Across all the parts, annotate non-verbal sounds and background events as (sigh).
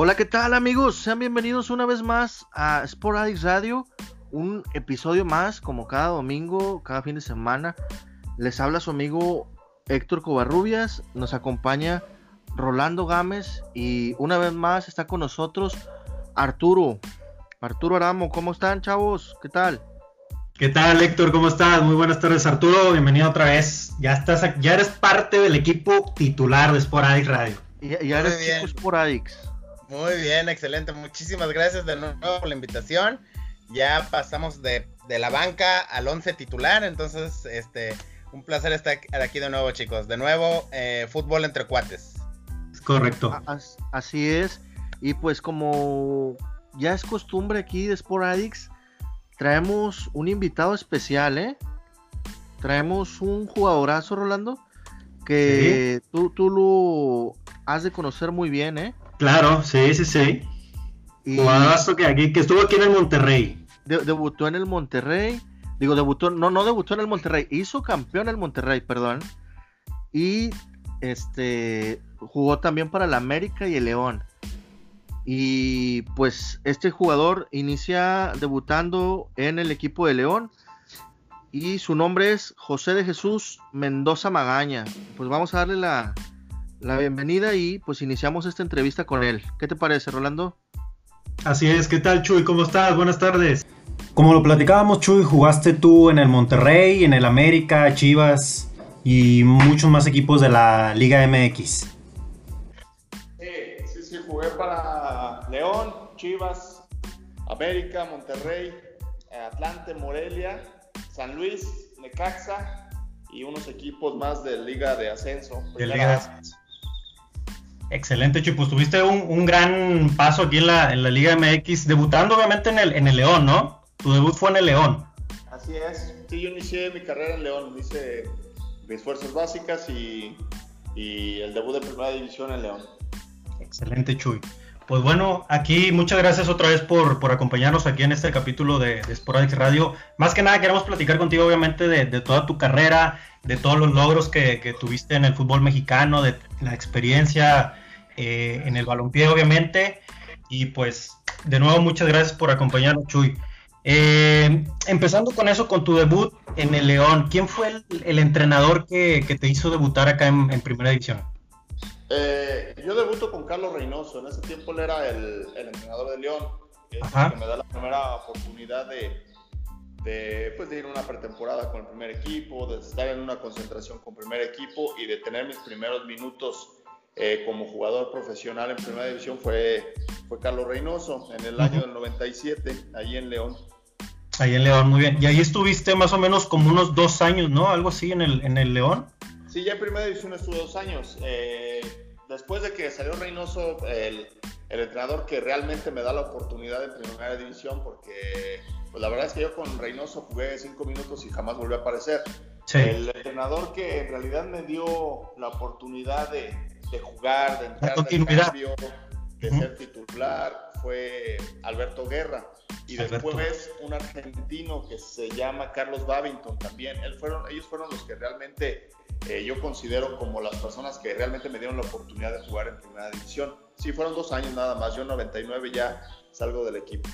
Hola, ¿qué tal amigos? Sean bienvenidos una vez más a Sport Addicts Radio, un episodio más como cada domingo, cada fin de semana. Les habla su amigo Héctor Covarrubias, nos acompaña Rolando Gámez y una vez más está con nosotros Arturo. Arturo Aramo, ¿cómo están chavos? ¿Qué tal? ¿Qué tal Héctor? ¿Cómo estás? Muy buenas tardes Arturo, bienvenido otra vez. Ya estás, ya eres parte del equipo titular de Sport Addicts Radio. Ya, ya eres Addicts. Muy bien, excelente. Muchísimas gracias de nuevo por la invitación. Ya pasamos de, la banca al 11 titular, entonces este un placer estar aquí de nuevo, chicos. De nuevo, eh, fútbol entre cuates. Correcto. Así es. Y pues como ya es costumbre aquí de Sporadix, traemos un invitado especial, ¿eh? Traemos un jugadorazo, Rolando, que tú, tú lo has de conocer muy bien, ¿eh? Claro, sí, sí, sí. Y... que, aquí, que estuvo aquí en el Monterrey. debutó en el Monterrey. Digo, debutó, no, no debutó en el Monterrey, hizo campeón en el Monterrey, perdón. Y este jugó también para el América y el León. Y pues este jugador inicia debutando en el equipo de León. Y su nombre es José de Jesús Mendoza Magaña. Pues vamos a darle la, la bienvenida y pues iniciamos esta entrevista con él. ¿Qué te parece, Rolando? Así es, ¿qué tal Chuy? ¿Cómo estás? Buenas tardes. Como lo platicábamos, Chuy, jugaste tú en el Monterrey, en el América, Chivas y muchos más equipos de la Liga MX. Sí, sí, sí, jugué para León, Chivas, América, Monterrey, Atlante, Morelia, San Luis, Necaxa y unos equipos más de Liga de Ascenso. De Liga de Ascenso. Excelente, Chuy. Pues tuviste un, gran paso aquí en la, en la, Liga MX, debutando obviamente en el, en el León, ¿no? Tu debut fue en el León. Así es. Sí, yo inicié mi carrera en León. Hice mis fuerzas básicas y, y el debut de primera división en León. Excelente, Chuy. Pues bueno, aquí muchas gracias otra vez por, por acompañarnos aquí en este capítulo de, de Radio. Más que nada queremos platicar contigo obviamente de, de toda tu carrera, de todos los logros que, que, tuviste en el fútbol mexicano, de la experiencia eh, en el balompié obviamente. Y pues de nuevo muchas gracias por acompañarnos Chuy. Eh, empezando con eso, con tu debut en el León, ¿quién fue el, el entrenador que, que, te hizo debutar acá en, en Primera División? Eh, yo debuto con Carlos Reynoso, en ese tiempo él era el, el entrenador de León, que me da la primera oportunidad de, de, pues, de ir a una pretemporada con el primer equipo, de estar en una concentración con el primer equipo y de tener mis primeros minutos eh, como jugador profesional en primera división fue, fue Carlos Reynoso en el año del 97, ahí en León. Ahí en León, muy bien. Y ahí estuviste más o menos como unos dos años, ¿no? Algo así en el, en el León. Sí, ya en primera división estuve dos años. Eh, después de que salió Reynoso, el, el, entrenador que realmente me da la oportunidad en primera división, porque pues la verdad es que yo con Reynoso jugué cinco minutos y jamás volvió a aparecer. Sí. El entrenador que en realidad me dio la oportunidad de, de jugar, de entrar de cambio, de uh -huh. ser titular, fue Alberto Guerra. Y Alberto. después un argentino que se llama Carlos Babington también. Él fueron, ellos fueron los que realmente eh, yo considero como las personas que realmente me dieron la oportunidad de jugar en primera división. Sí, fueron dos años nada más. Yo en 99 ya salgo del equipo.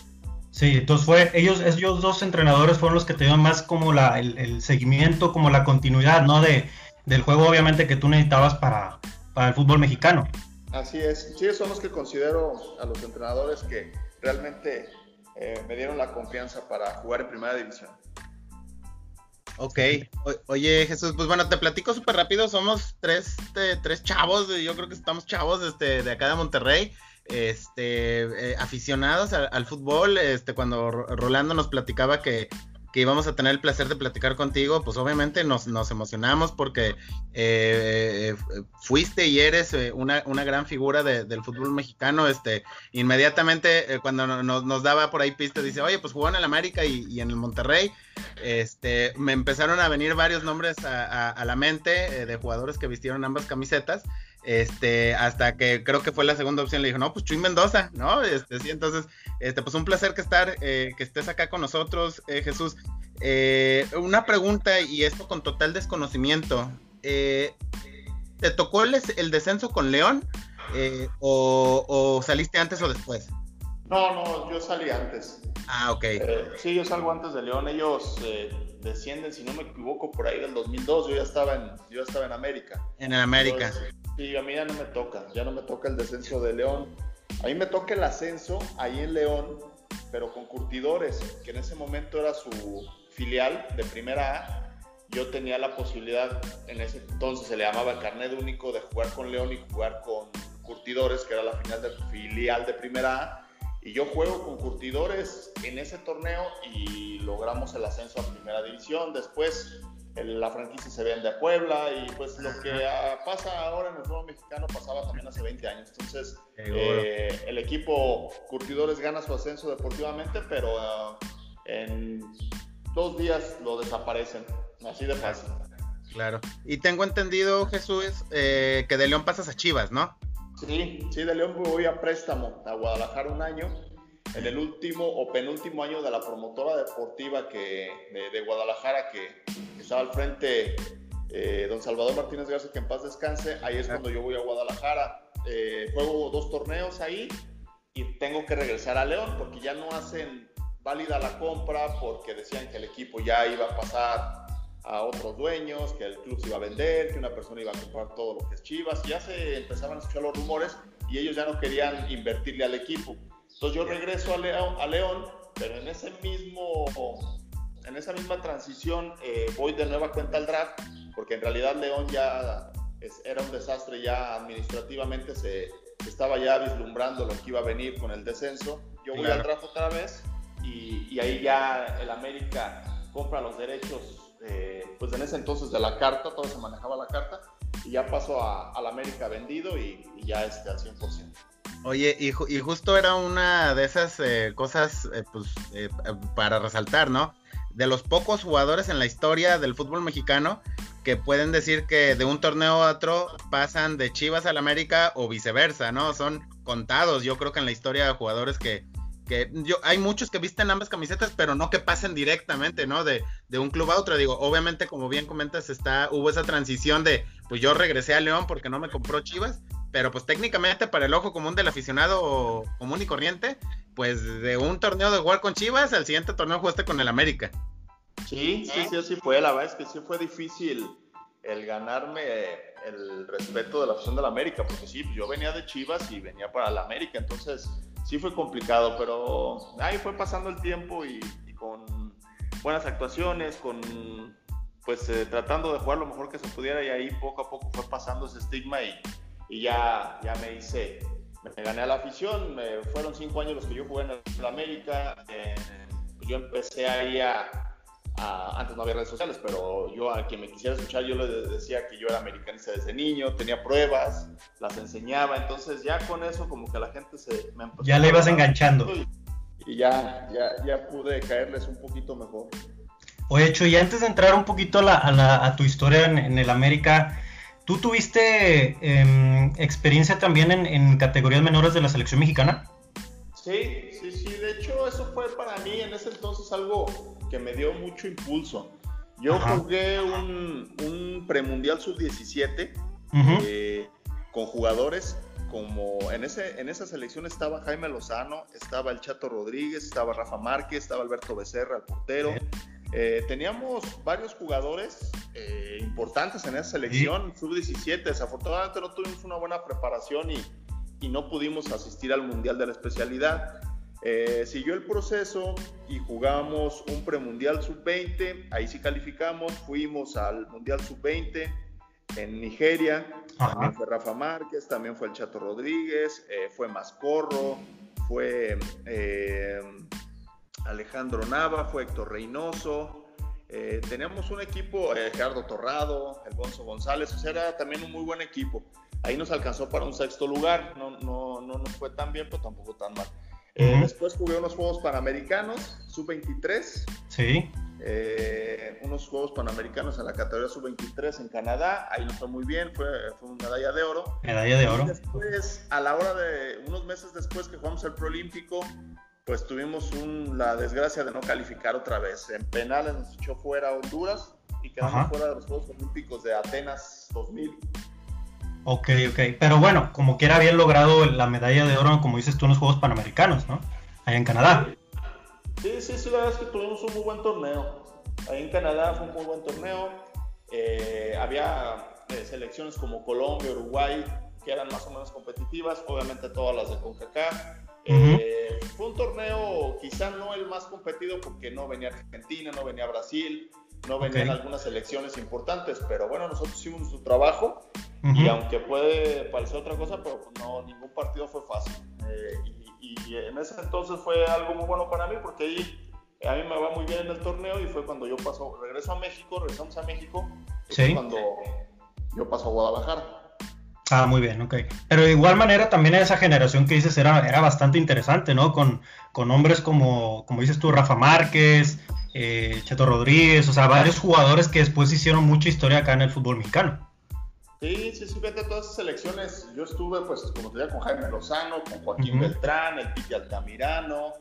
Sí, entonces fue, ellos, ellos dos entrenadores fueron los que te dieron más como la, el, el seguimiento, como la continuidad, ¿no? De, del juego obviamente que tú necesitabas para, para el fútbol mexicano. Así es, sí, son los que considero a los entrenadores que realmente eh, me dieron la confianza para jugar en primera división. Ok, oye Jesús, pues bueno, te platico súper rápido, somos tres, este, tres chavos, yo creo que estamos chavos este, de acá de Monterrey, este, eh, aficionados al, fútbol, este, cuando Rolando nos platicaba que, que íbamos a tener el placer de platicar contigo, pues obviamente nos, nos emocionamos porque eh, fuiste y eres eh, una, una gran figura de, del fútbol mexicano. Este, inmediatamente eh, cuando nos, nos, daba por ahí pista, dice, oye, pues jugó en el América y, y en el Monterrey. Este, me empezaron a venir varios nombres a, la mente eh, de jugadores que vistieron ambas camisetas. Este, hasta que creo que fue la segunda opción, le dijo, no, pues Chuy Mendoza, ¿no? Este, sí, entonces, este, pues un placer que estar, eh, que estés acá con nosotros, eh, Jesús. Eh, una pregunta, y esto con total desconocimiento. Eh, ¿Te tocó el, el, descenso con León? eh, o, saliste antes o después? No, no, yo salí antes. Ah, ok. Eh, sí, yo salgo antes de León. Ellos descienden, si no me equivoco, por ahí del 2002. Yo ya estaba en, yo estaba en América. En América. Sí, a mí ya no me toca. Ya no me toca el descenso de León. A mí me toca el ascenso ahí en León, pero con Curtidores, que en ese momento era su filial de primera A yo tenía la posibilidad, en ese entonces se le llamaba carnet único, de jugar con León y jugar con Curtidores, que era la final del filial de Primera A. Y yo juego con Curtidores en ese torneo y logramos el ascenso a Primera División. Después la franquicia se vende a Puebla y pues lo que pasa ahora en el fútbol mexicano pasaba también hace 20 años. Entonces eh, el equipo Curtidores gana su ascenso deportivamente, pero ah, en dos días lo desaparecen. Así de fácil. Claro. Y tengo entendido, Jesús, eh, que de León pasas a Chivas, ¿no? Sí, sí, de León voy a préstamo a Guadalajara un año. En el último o penúltimo año de la promotora deportiva que, de, Guadalajara que, estaba al frente eh, don Salvador Martínez Garza, que en paz descanse, ahí es cuando yo voy a Guadalajara. Eh, juego dos torneos ahí y tengo que regresar a León porque ya no hacen válida la compra porque decían que el equipo ya iba a pasar a otros dueños, que el club se iba a vender, que una persona iba a comprar todo lo que es Chivas. Ya se empezaban a escuchar los rumores y ellos ya no querían invertirle al equipo. Entonces yo regreso a León, a León pero en ese mismo en esa misma transición eh, voy de nueva cuenta al draft, porque en realidad León ya era un desastre, ya administrativamente se estaba ya vislumbrando lo que iba a venir con el descenso. Yo voy al draft otra vez y, y ahí ya el América compra los derechos eh, pues en ese entonces de la carta, todo se manejaba la carta, y ya pasó a, la América vendido y, ya este, al 100%. Oye, y, justo era una de esas eh, cosas, eh, pues, para resaltar, ¿no? De los pocos jugadores en la historia del fútbol mexicano que pueden decir que de un torneo a otro pasan de Chivas al América o viceversa, ¿no? Son contados, yo creo que en la historia de jugadores que, que yo, hay muchos que visten ambas camisetas, pero no que pasen directamente, ¿no? De, de, un club a otro. Digo, obviamente, como bien comentas, está, hubo esa transición de, pues yo regresé a León porque no me compró Chivas, pero pues técnicamente para el ojo común del aficionado común y corriente, pues de un torneo de jugar con Chivas, al siguiente torneo jugaste con el América. Sí, sí, sí, así fue. La verdad es que sí fue difícil el ganarme el respeto de la afición del América, porque sí, yo venía de Chivas y venía para el América, entonces sí fue complicado, pero ahí fue pasando el tiempo y, con buenas actuaciones, con pues eh, tratando de jugar lo mejor que se pudiera y ahí poco a poco fue pasando ese estigma y, y ya, ya me hice, me, gané a la afición, fueron cinco años los que yo jugué en el América, eh, yo empecé ahí a, antes no había redes sociales, pero yo a quien me quisiera escuchar, yo le decía que yo era americanista desde niño, tenía pruebas, las enseñaba, entonces ya con eso como que la gente se me empezó Ya le ibas enganchando. Y, ya, ya, ya pude caerles un poquito mejor. Oye, hecho y antes de entrar un poquito a, tu historia en, el América, ¿tú tuviste em, experiencia también en, en categorías menores de la selección mexicana? Sí, sí, sí, de hecho eso fue para mí en ese entonces algo que me dio mucho impulso. Yo jugué un, un premundial sub-17 eh, con jugadores como en, ese, en esa selección estaba Jaime Lozano, estaba el Chato Rodríguez, estaba Rafa Márquez, estaba Alberto Becerra, el portero. Eh, teníamos varios jugadores eh, importantes en esa selección, sub-17. Desafortunadamente no tuvimos una buena preparación y, y no pudimos asistir al Mundial de la especialidad. Eh, siguió el proceso y jugamos un premundial sub-20, ahí sí calificamos, fuimos al mundial sub-20 en Nigeria, también fue Rafa Márquez, también fue el Chato Rodríguez, eh, fue Mascorro, fue eh, Alejandro Nava, fue Héctor Reynoso, teníamos un equipo, Gerardo Torrado, el Gonzo González, o sea, era también un muy buen equipo. Ahí nos alcanzó para un sexto lugar, no, no, no nos fue tan bien, pero tampoco tan mal. Eh, después jugué unos Juegos Panamericanos, sub-23. Sí. Eh, unos Juegos Panamericanos en la categoría sub-23 en Canadá. Ahí nos fue muy bien, fue, fue una medalla de oro. Medalla de oro. Y después, a la hora de, unos meses después que jugamos el Proolímpico, pues tuvimos la desgracia de no calificar otra vez. En penales nos echó fuera Honduras y quedamos fuera de los Juegos Olímpicos de Atenas 2000. Ok, ok. Pero bueno, como quiera habían logrado la medalla de oro, como dices tú, en los Juegos Panamericanos, ¿no? Allá en Canadá. Sí, sí, sí, la verdad es que tuvimos un muy buen torneo. Ahí en Canadá fue un muy buen torneo. Eh, había eh, selecciones como Colombia, Uruguay, que eran más o menos competitivas, obviamente todas las de CONCACAF. Eh, fue un torneo quizá no el más competido porque no venía Argentina, no venía Brasil, no venían algunas selecciones importantes, pero bueno, nosotros hicimos nuestro trabajo y aunque puede parecer otra cosa, pero pues no, ningún partido fue fácil. y, y, en ese entonces fue algo muy bueno para mí porque ahí a mí me va muy bien en el torneo y fue cuando yo paso, regreso a México, regresamos a México, sí. cuando yo paso a Guadalajara. Ah, muy bien, ok. Pero de igual manera también esa generación que dices era, era bastante interesante, ¿no? Con, con hombres como, como dices tú, Rafa Márquez, eh, Cheto Rodríguez, o sea, varios jugadores que después hicieron mucha historia acá en el fútbol mexicano. Sí, sí, sí, fíjate todas esas selecciones. Yo estuve, pues, como te decía, con Jaime Lozano, con Joaquín Beltrán, el Piti Altamirano,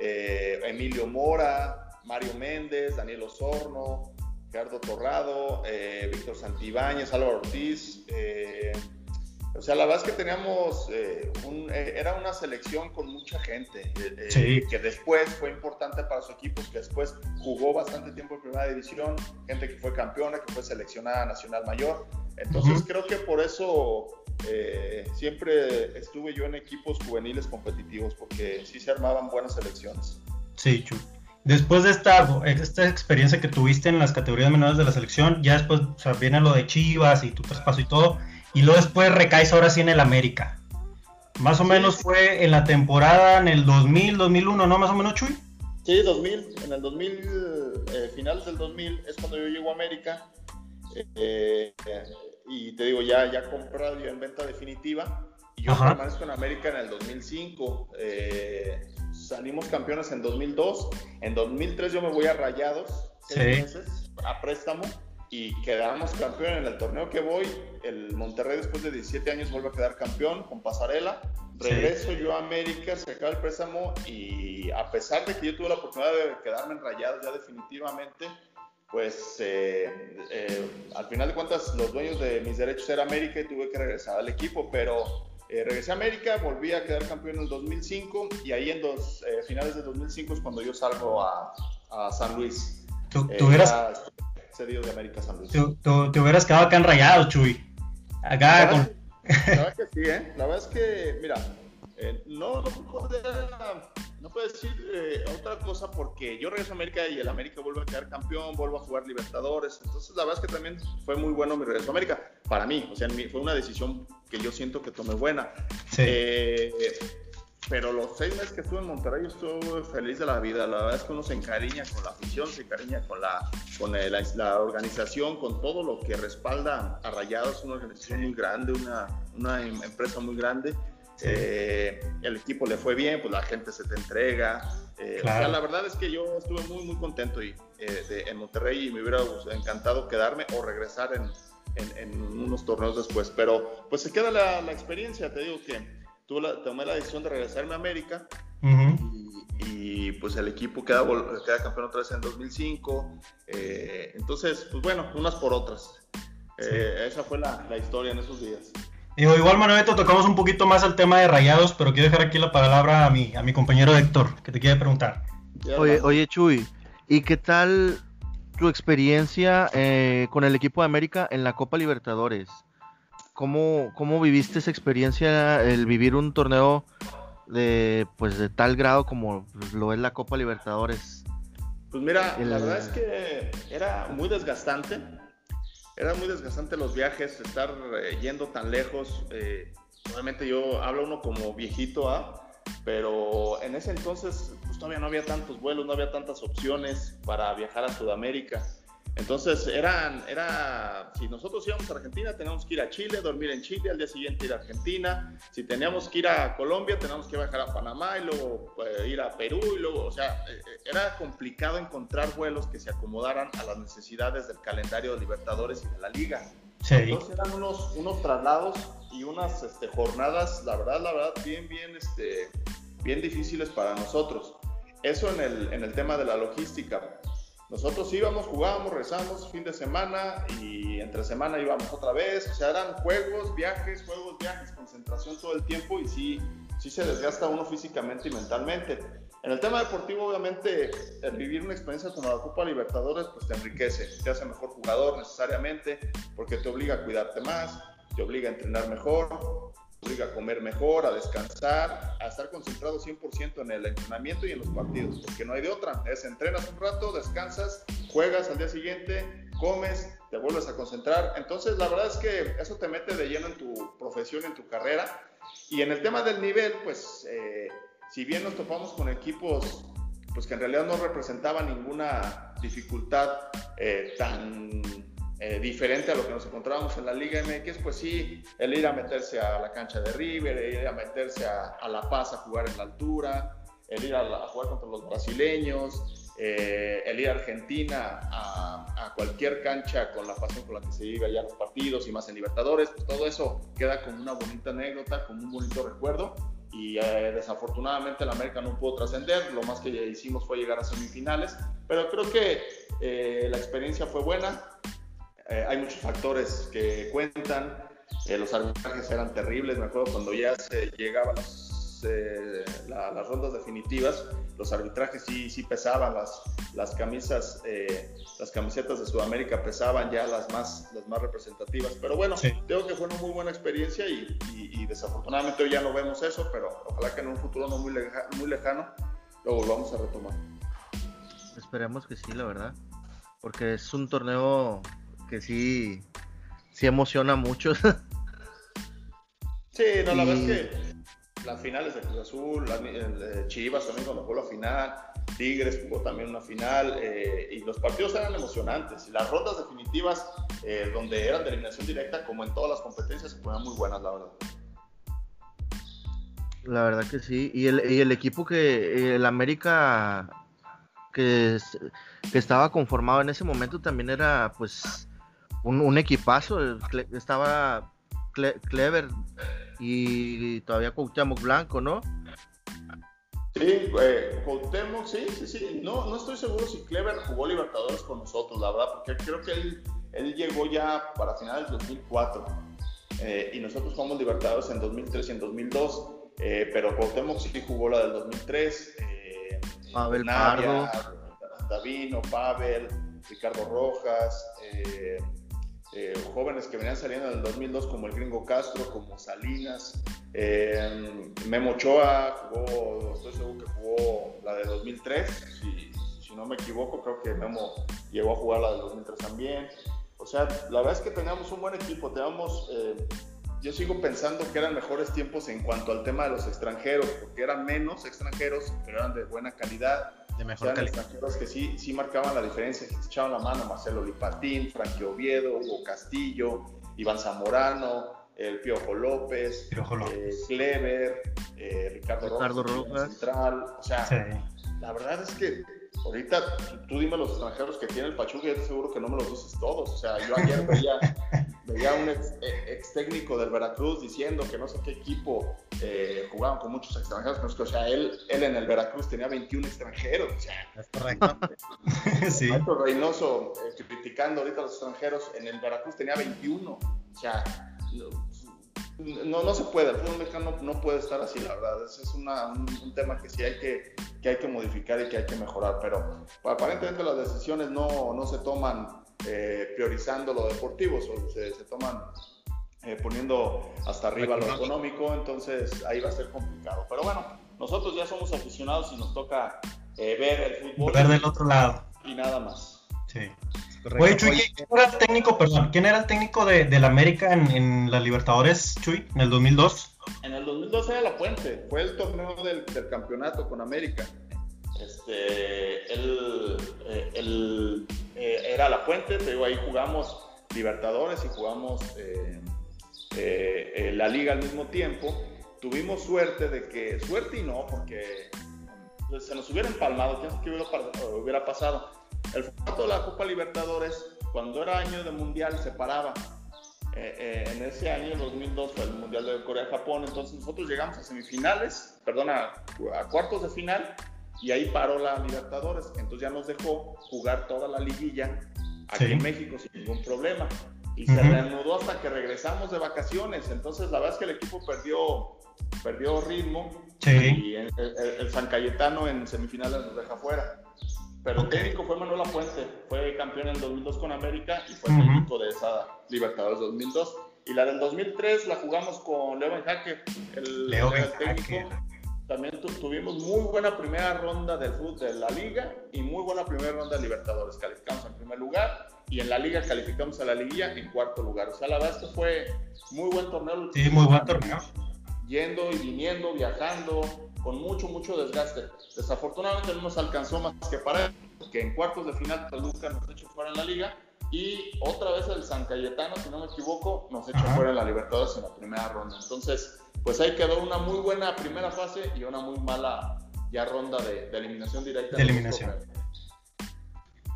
eh, Emilio Mora, Mario Méndez, Daniel Osorno, Gerardo Torrado, eh, Víctor Santibáñez, Álvaro Ortiz. Eh, o sea, la verdad es que teníamos, era una selección con mucha gente, que después fue importante para su equipo, que después jugó bastante tiempo en primera división, gente que fue campeona, que fue seleccionada nacional mayor. Entonces creo que por eso eh, siempre estuve yo en equipos juveniles competitivos porque sí se armaban buenas selecciones. Sí, Chu. Después de esta, esta experiencia que tuviste en las categorías menores de la selección, ya después viene lo de Chivas y tu traspaso y todo, y luego después recaes ahora sí en el América. Más o menos fue en la temporada en el 2000, 2001, ¿no? Más o menos, Chuy. Sí, 2000. En el 2000, eh, finales del 2000 es cuando yo llego a América. Eh, y te digo, ya, ya comprado, ya en venta definitiva. Y yo permanezco en América en el 2005. Eh, salimos campeones en 2002. En 2003 yo me voy a Rayados, seis meses, a préstamo. Y quedamos campeón en el torneo que voy. El Monterrey después de 17 años vuelve a quedar campeón con Pasarela. Regreso yo a América, se acaba el préstamo y a pesar de que yo tuve la oportunidad de quedarme en Rayados ya definitivamente, pues eh, eh, al final de cuentas los dueños de mis derechos era América y tuve que regresar al equipo, pero eh, regresé a América, volví a quedar campeón en el 2005 y ahí en dos, finales de 2005 es cuando yo salgo a, San Luis. ¿Tú, hubieras de América San Luis? Tú, te hubieras quedado acá enrayado, Chuy. Acá la con... la verdad (laughs) que sí, ¿eh? La verdad es que, mira, no, no no puedo decir eh, otra cosa porque yo regreso a América y el América vuelve a quedar campeón, vuelvo a jugar Libertadores. Entonces, la verdad es que también fue muy bueno mi regreso a América. Para mí, o sea, fue una decisión que yo siento que tomé buena. Eh, pero los seis meses que estuve en Monterrey, yo estuve feliz de la vida. La verdad es que uno se encariña con la afición, se encariña con la, con la, organización, con todo lo que respalda a Rayados. Una organización muy grande, una, una em, empresa muy grande. Eh, el equipo le fue bien, pues la gente se te entrega. Eh, la verdad es que yo estuve muy, muy contento y, eh, en Monterrey y me hubiera encantado quedarme o regresar en, unos torneos después. Pero pues se queda la, experiencia, te digo que tuve tomé la decisión de regresarme a América y, pues el equipo queda, queda campeón otra vez en 2005. entonces, pues bueno, unas por otras. esa fue la, la historia en esos días. Digo, igual, Manuelito, tocamos un poquito más al tema de rayados, pero quiero dejar aquí la palabra a mi, a mi compañero Héctor, que te quiere preguntar. Oye, oye, Chuy, ¿y qué tal tu experiencia eh, con el equipo de América en la Copa Libertadores? ¿Cómo, ¿Cómo viviste esa experiencia, el vivir un torneo de, pues, de tal grado como lo es la Copa Libertadores? Pues mira, la verdad es que era muy desgastante era muy desgastante los viajes, estar eh, yendo tan lejos. Eh, obviamente yo hablo uno como viejito, ¿ah? pero en ese entonces pues, todavía no había tantos vuelos, no había tantas opciones para viajar a Sudamérica. Entonces, eran, era, si nosotros íbamos a Argentina, teníamos que ir a Chile, dormir en Chile, al día siguiente ir a Argentina. Si teníamos que ir a Colombia, teníamos que viajar a Panamá y luego eh, ir a Perú y luego, o sea, eh, eh, era complicado encontrar vuelos que se acomodaran a las necesidades del calendario de Libertadores y de la Liga. Sí. Entonces eran unos, unos traslados y unas este, jornadas, la verdad, la verdad, bien, bien, este, bien difíciles para nosotros. Eso en el, en el tema de la logística nosotros íbamos, jugábamos, rezamos fin de semana y entre semana íbamos otra vez. O sea, eran juegos, viajes, juegos, viajes, concentración todo el tiempo y sí, sí se desgasta uno físicamente y mentalmente. En el tema deportivo, obviamente, el vivir una experiencia como la Copa Libertadores, pues te enriquece, te hace mejor jugador necesariamente, porque te obliga a cuidarte más, te obliga a entrenar mejor, obliga a comer mejor, a descansar, a estar concentrado 100% en el entrenamiento y en los partidos, porque no hay de otra. Es entrenas un rato, descansas, juegas al día siguiente, comes, te vuelves a concentrar. Entonces, la verdad es que eso te mete de lleno en tu profesión, en tu carrera. Y en el tema del nivel, pues, eh, si bien nos topamos con equipos pues que en realidad no representaban ninguna dificultad eh, tan eh, diferente a lo que nos encontrábamos en la Liga MX, pues sí, el ir a meterse a la cancha de River, el ir a meterse a, La Paz a jugar en la altura, el ir a, jugar contra los brasileños, eh, el ir a Argentina a, cualquier cancha con la pasión con la que se vive allá los partidos y más en Libertadores, pues todo eso queda como una bonita anécdota, como un bonito recuerdo. Y eh, desafortunadamente el América no pudo trascender, lo más que hicimos fue llegar a semifinales, pero creo que la experiencia fue buena, eh, hay muchos factores que cuentan. Eh, los arbitrajes eran terribles. Me acuerdo cuando ya se llegaban eh, las rondas definitivas, los arbitrajes sí, sí pesaban, las, las camisas, las camisetas de Sudamérica pesaban ya las más, las más representativas. Pero bueno, creo que fue una muy buena experiencia y, desafortunadamente hoy ya no vemos eso, pero ojalá que en un futuro no muy, muy lejano lo volvamos a retomar. Esperemos que sí, la verdad. Porque es un torneo que sí, sí emociona mucho. (laughs) sí, no, la verdad es que las finales de Cruz Azul, Chivas también cuando jugó la final, Tigres jugó también una final, eh, y los partidos eran emocionantes. Y las rondas definitivas, eh, donde eran de eliminación directa, como en todas las competencias, se ponían muy buenas, la verdad. La verdad que sí. Y el, y el equipo que el América que, que, estaba conformado en ese momento también era pues un, equipazo. Estaba Clever y todavía Cuauhtémoc Blanco, ¿no? Sí, eh, Cuauhtémoc, sí, sí, sí. No, no estoy seguro si Clever jugó Libertadores con nosotros, la verdad, porque creo que él, él llegó ya para finales del 2004 eh, y nosotros jugamos Libertadores en 2003 y en 2002, eh, pero Cuauhtémoc sí jugó la del 2003. Eh, Pavel Pardo. Davino, Pavel, Ricardo Rojas, eh, eh, jóvenes que venían saliendo en el 2002 como el Gringo Castro, como Salinas, eh, Memo Ochoa jugó, estoy seguro que jugó la de 2003, si, si, no me equivoco, creo que Memo llegó a jugar la de 2003 también. O sea, la verdad es que teníamos un buen equipo, teníamos, eh, yo sigo pensando que eran mejores tiempos en cuanto al tema de los extranjeros, porque eran menos extranjeros, pero eran de buena calidad de mejor calidad. extranjeros que sí, sí marcaban la diferencia, que se echaban la mano, Marcelo Lipatín, Frankie Oviedo, Hugo Castillo, Iván Zamorano, el Piojo López, eh, Clever, eh, Ricardo, Ricardo Rojas, Central, o sea, la verdad es que ahorita tú dime los extranjeros que tiene el Pachuca yo te seguro que no me los dices todos, o sea, yo ayer veía (laughs) veía un ex, ex, técnico del Veracruz diciendo que no sé qué equipo eh, jugaban con muchos extranjeros, pero es que, o sea, él, él en el Veracruz tenía 21 extranjeros, o sea. Es correcto. (laughs) sí. Reynoso eh, criticando ahorita a los extranjeros, en el Veracruz tenía 21, o sea, no, no se puede, el fútbol mexicano no, puede estar así, la verdad, ese es una, un, tema que sí hay que, que hay que modificar y que hay que mejorar, pero aparentemente las decisiones no, no se toman eh, priorizando lo deportivo, se, se toman eh, poniendo hasta arriba lo económico, entonces ahí va a ser complicado. Pero bueno, nosotros ya somos aficionados y nos toca eh, ver el fútbol. Ver del otro lado. Y nada más. Sí. Oye, Chuy, ¿quién era el técnico, perdón, quién era el técnico de, del América en, en la Libertadores, Chuy, en el 2002? En el 2002 era La Puente, fue el torneo del, del campeonato con América. Este, él, él eh, era La Puente, te digo, ahí jugamos Libertadores y jugamos eh, eh, la liga al mismo tiempo. Tuvimos suerte de que, suerte y no, porque se nos hubiera empalmado, sabe qué hubiera, pasado. El formato de la Copa Libertadores, cuando era año de mundial, se paraba. en ese año, en 2002, fue el Mundial de Corea-Japón, entonces nosotros llegamos a semifinales, perdón, a, cuartos de final, y ahí paró la Libertadores. Entonces ya nos dejó jugar toda la liguilla aquí en México sin ningún problema. Y se reanudó hasta que regresamos de vacaciones. Entonces la verdad es que el equipo perdió, perdió ritmo y el, San Cayetano en semifinales nos deja fuera. Pero el técnico fue Manuel Puente, fue campeón en el 2002 con América y fue técnico de esa Libertadores 2002. Y la del 2003 la jugamos con Leo Jaque, el, Leo técnico. También tuvimos muy buena primera ronda del fútbol de la liga y muy buena primera ronda de Libertadores. Calificamos en primer lugar y en la liga calificamos a la liguilla en cuarto lugar. O sea, la verdad es que fue muy buen torneo. Sí, muy buen torneo. Yendo y viniendo, viajando, con mucho, mucho desgaste. Desafortunadamente no nos alcanzó más que para que en cuartos de final Toluca nos echó fuera en la liga y otra vez el San Cayetano, si no me equivoco, nos echó fuera en la Libertadores en la primera ronda. Entonces, pues ahí quedó una muy buena primera fase y una muy mala ya ronda de, eliminación directa. De eliminación.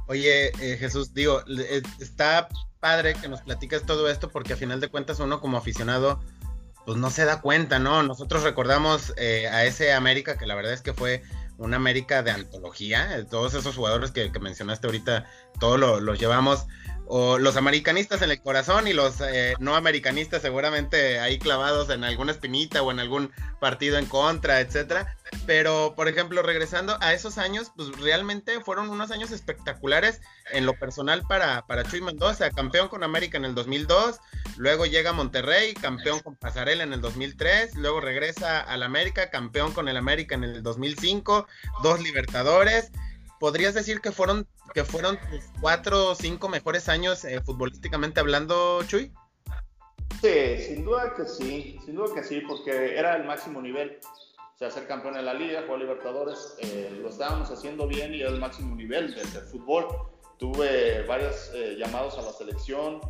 Oye, eh, Jesús, digo, eh, está padre que nos platicas todo esto porque a final de cuentas uno como aficionado pues no se da cuenta, ¿no? Nosotros recordamos eh, a ese América que la verdad es que fue una América de antología, todos esos jugadores que, mencionaste ahorita, todos los llevamos o los americanistas en el corazón y los eh, no americanistas seguramente ahí clavados en alguna espinita o en algún partido en contra, etcétera. Pero, por ejemplo, regresando a esos años, pues realmente fueron unos años espectaculares en lo personal para, para Chuy Mendoza, campeón con América en el 2002, luego llega a Monterrey, campeón con Pasarela en el 2003, luego regresa al América, campeón con el América en el 2005, dos Libertadores ¿podrías decir que fueron, que fueron tus cuatro o cinco mejores años eh, futbolísticamente hablando, Chuy? Sí, sin duda que sí, sin duda que sí, porque era el máximo nivel. O sea, ser campeón en la liga, jugar Libertadores, eh, lo estábamos haciendo bien y era el máximo nivel del, fútbol. Tuve varios eh, llamados a la selección,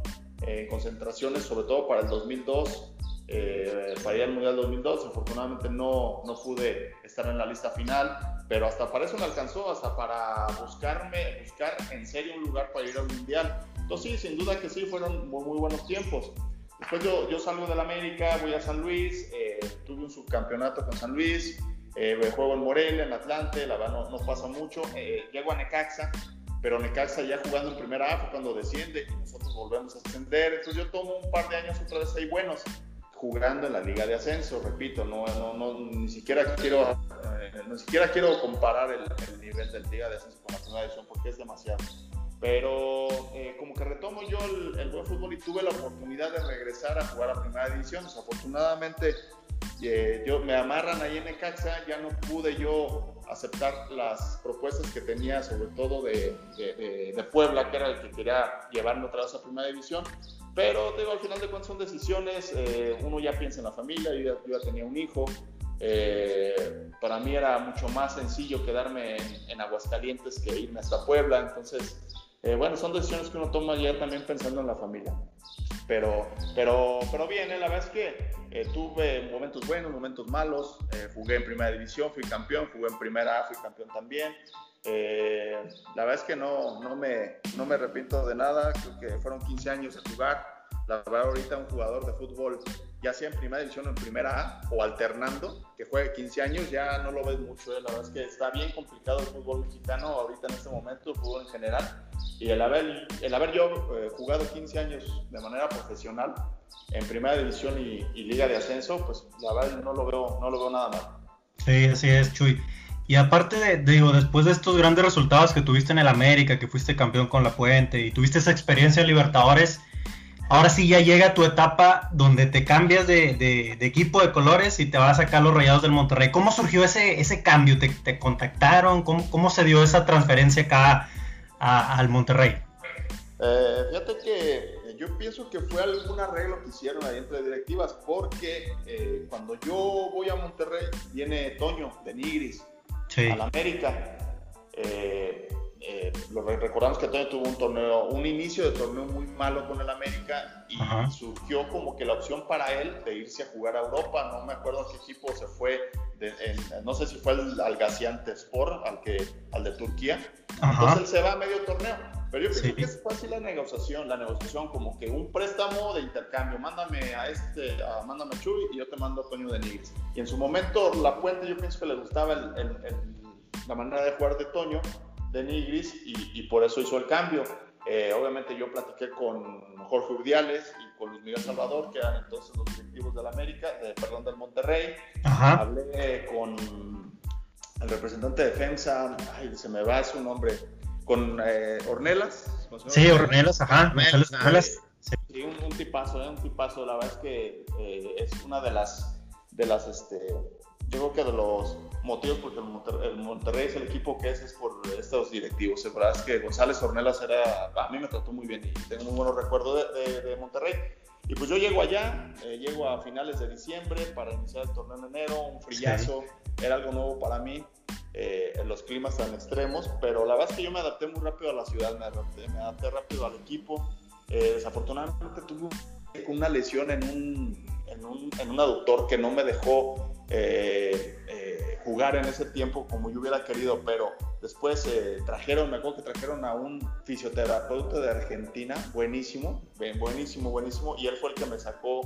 concentraciones, sobre todo para el 2002, eh, para ir al Mundial 2002. Afortunadamente no, no pude estar en la lista final, pero hasta para eso me alcanzó, hasta para buscarme, buscar en serio un lugar para ir al Mundial. Entonces sí, sin duda que sí, fueron muy, muy buenos tiempos. Después yo, yo salgo del América, voy a San Luis, eh, tuve un subcampeonato con San Luis, eh, juego en Morelia, en Atlante, la verdad no, no pasa mucho. Eh, llego a Necaxa, pero Necaxa ya jugando en primera A fue cuando desciende y nosotros volvemos a ascender. Entonces yo tomo un par de años otra vez ahí buenos jugando en la liga de ascenso, repito, no, no, no ni siquiera quiero eh, ni siquiera quiero comparar el, nivel del liga de ascenso con la segunda división porque es demasiado. Pero eh, como que retomo yo el, buen fútbol y tuve la oportunidad de regresar a jugar a primera división. Desafortunadamente eh, yo, me amarran ahí en Necaxa, ya no pude yo aceptar las propuestas que tenía, sobre todo de, de, de Puebla, que era el que quería llevarme otra vez a primera división. Pero digo, al final de cuentas son decisiones, eh, uno ya piensa en la familia, yo ya, tenía un hijo, eh, para mí era mucho más sencillo quedarme en, Aguascalientes que irme hasta Puebla, entonces, eh, bueno, son decisiones que uno toma ya también pensando en la familia. Pero, pero, pero bien, la verdad es que tuve momentos buenos, momentos malos, jugué en primera división, fui campeón, jugué en primera fui campeón también. Eh, la verdad es que no, no, me, no me arrepiento de nada, creo que fueron 15 años de jugar. La verdad, ahorita un jugador de fútbol, ya sea en primera división o en primera A, o alternando, que juegue 15 años, ya no lo ves mucho. ¿eh? La verdad es que está bien complicado el fútbol mexicano ahorita en este momento, el fútbol en general. Y el haber, el haber yo eh, jugado 15 años de manera profesional en primera división y, liga de ascenso, pues la verdad no lo veo, no lo veo nada mal. Sí, así es, Chuy. Y aparte de, digo, después de estos grandes resultados que tuviste en el América, que fuiste campeón con la Puente y tuviste esa experiencia en Libertadores, ahora sí ya llega tu etapa donde te cambias de, equipo de colores y te vas a sacar los Rayados del Monterrey. ¿Cómo surgió ese, ese cambio? ¿Te, contactaron? ¿Cómo, ¿Cómo, se dio esa transferencia acá al Monterrey? Eh, fíjate que yo pienso que fue algún arreglo que hicieron ahí entre directivas, porque eh, cuando yo voy a Monterrey viene Toño de Nigris al América. Eh, eh, lo recordamos que Antonio tuvo un torneo, un inicio de torneo muy malo con el América y surgió como que la opción para él de irse a jugar a Europa. No me acuerdo a qué equipo se fue, no sé si fue el, al Sport, al, que, al de Turquía. Entonces él se va a medio torneo. Pero yo creo que es fácil la negociación, la negociación como que un préstamo de intercambio, mándame a este, mándame a Chuy y yo te mando a Toño de Nigris. Y en su momento La Puente yo pienso que le gustaba el, la manera de jugar de Toño, de Nigris, y, por eso hizo el cambio. Eh, obviamente yo platiqué con Jorge Urdiales y con Luis Miguel Salvador, que eran entonces los directivos del América, perdón, del Monterrey. Hablé con el representante de defensa, ay, se me va su nombre, con eh, Ornelas. Sí, Ornelas, ajá. Sí, un, tipazo, ¿eh? un tipazo. La verdad es que eh, es una de las, de las, este, yo creo que de los motivos porque el Monterrey, es el equipo que es, es por estos directivos. La verdad es que González Ornelas era, a mí me trató muy bien y tengo muy buenos recuerdos de, Monterrey. Y pues yo llego allá, eh, llego a finales de diciembre para iniciar el torneo en enero, un frillazo, era algo nuevo para mí. Eh, en los climas tan extremos, pero la verdad es que yo me adapté muy rápido a la ciudad, me adapté, me adapté rápido al equipo. Eh, desafortunadamente tuve una lesión en un, en un, en un aductor que no me dejó eh, jugar en ese tiempo como yo hubiera querido, pero después trajeron, me acuerdo que trajeron a un fisioterapeuta de Argentina, buenísimo, buenísimo, buenísimo, y él fue el que me sacó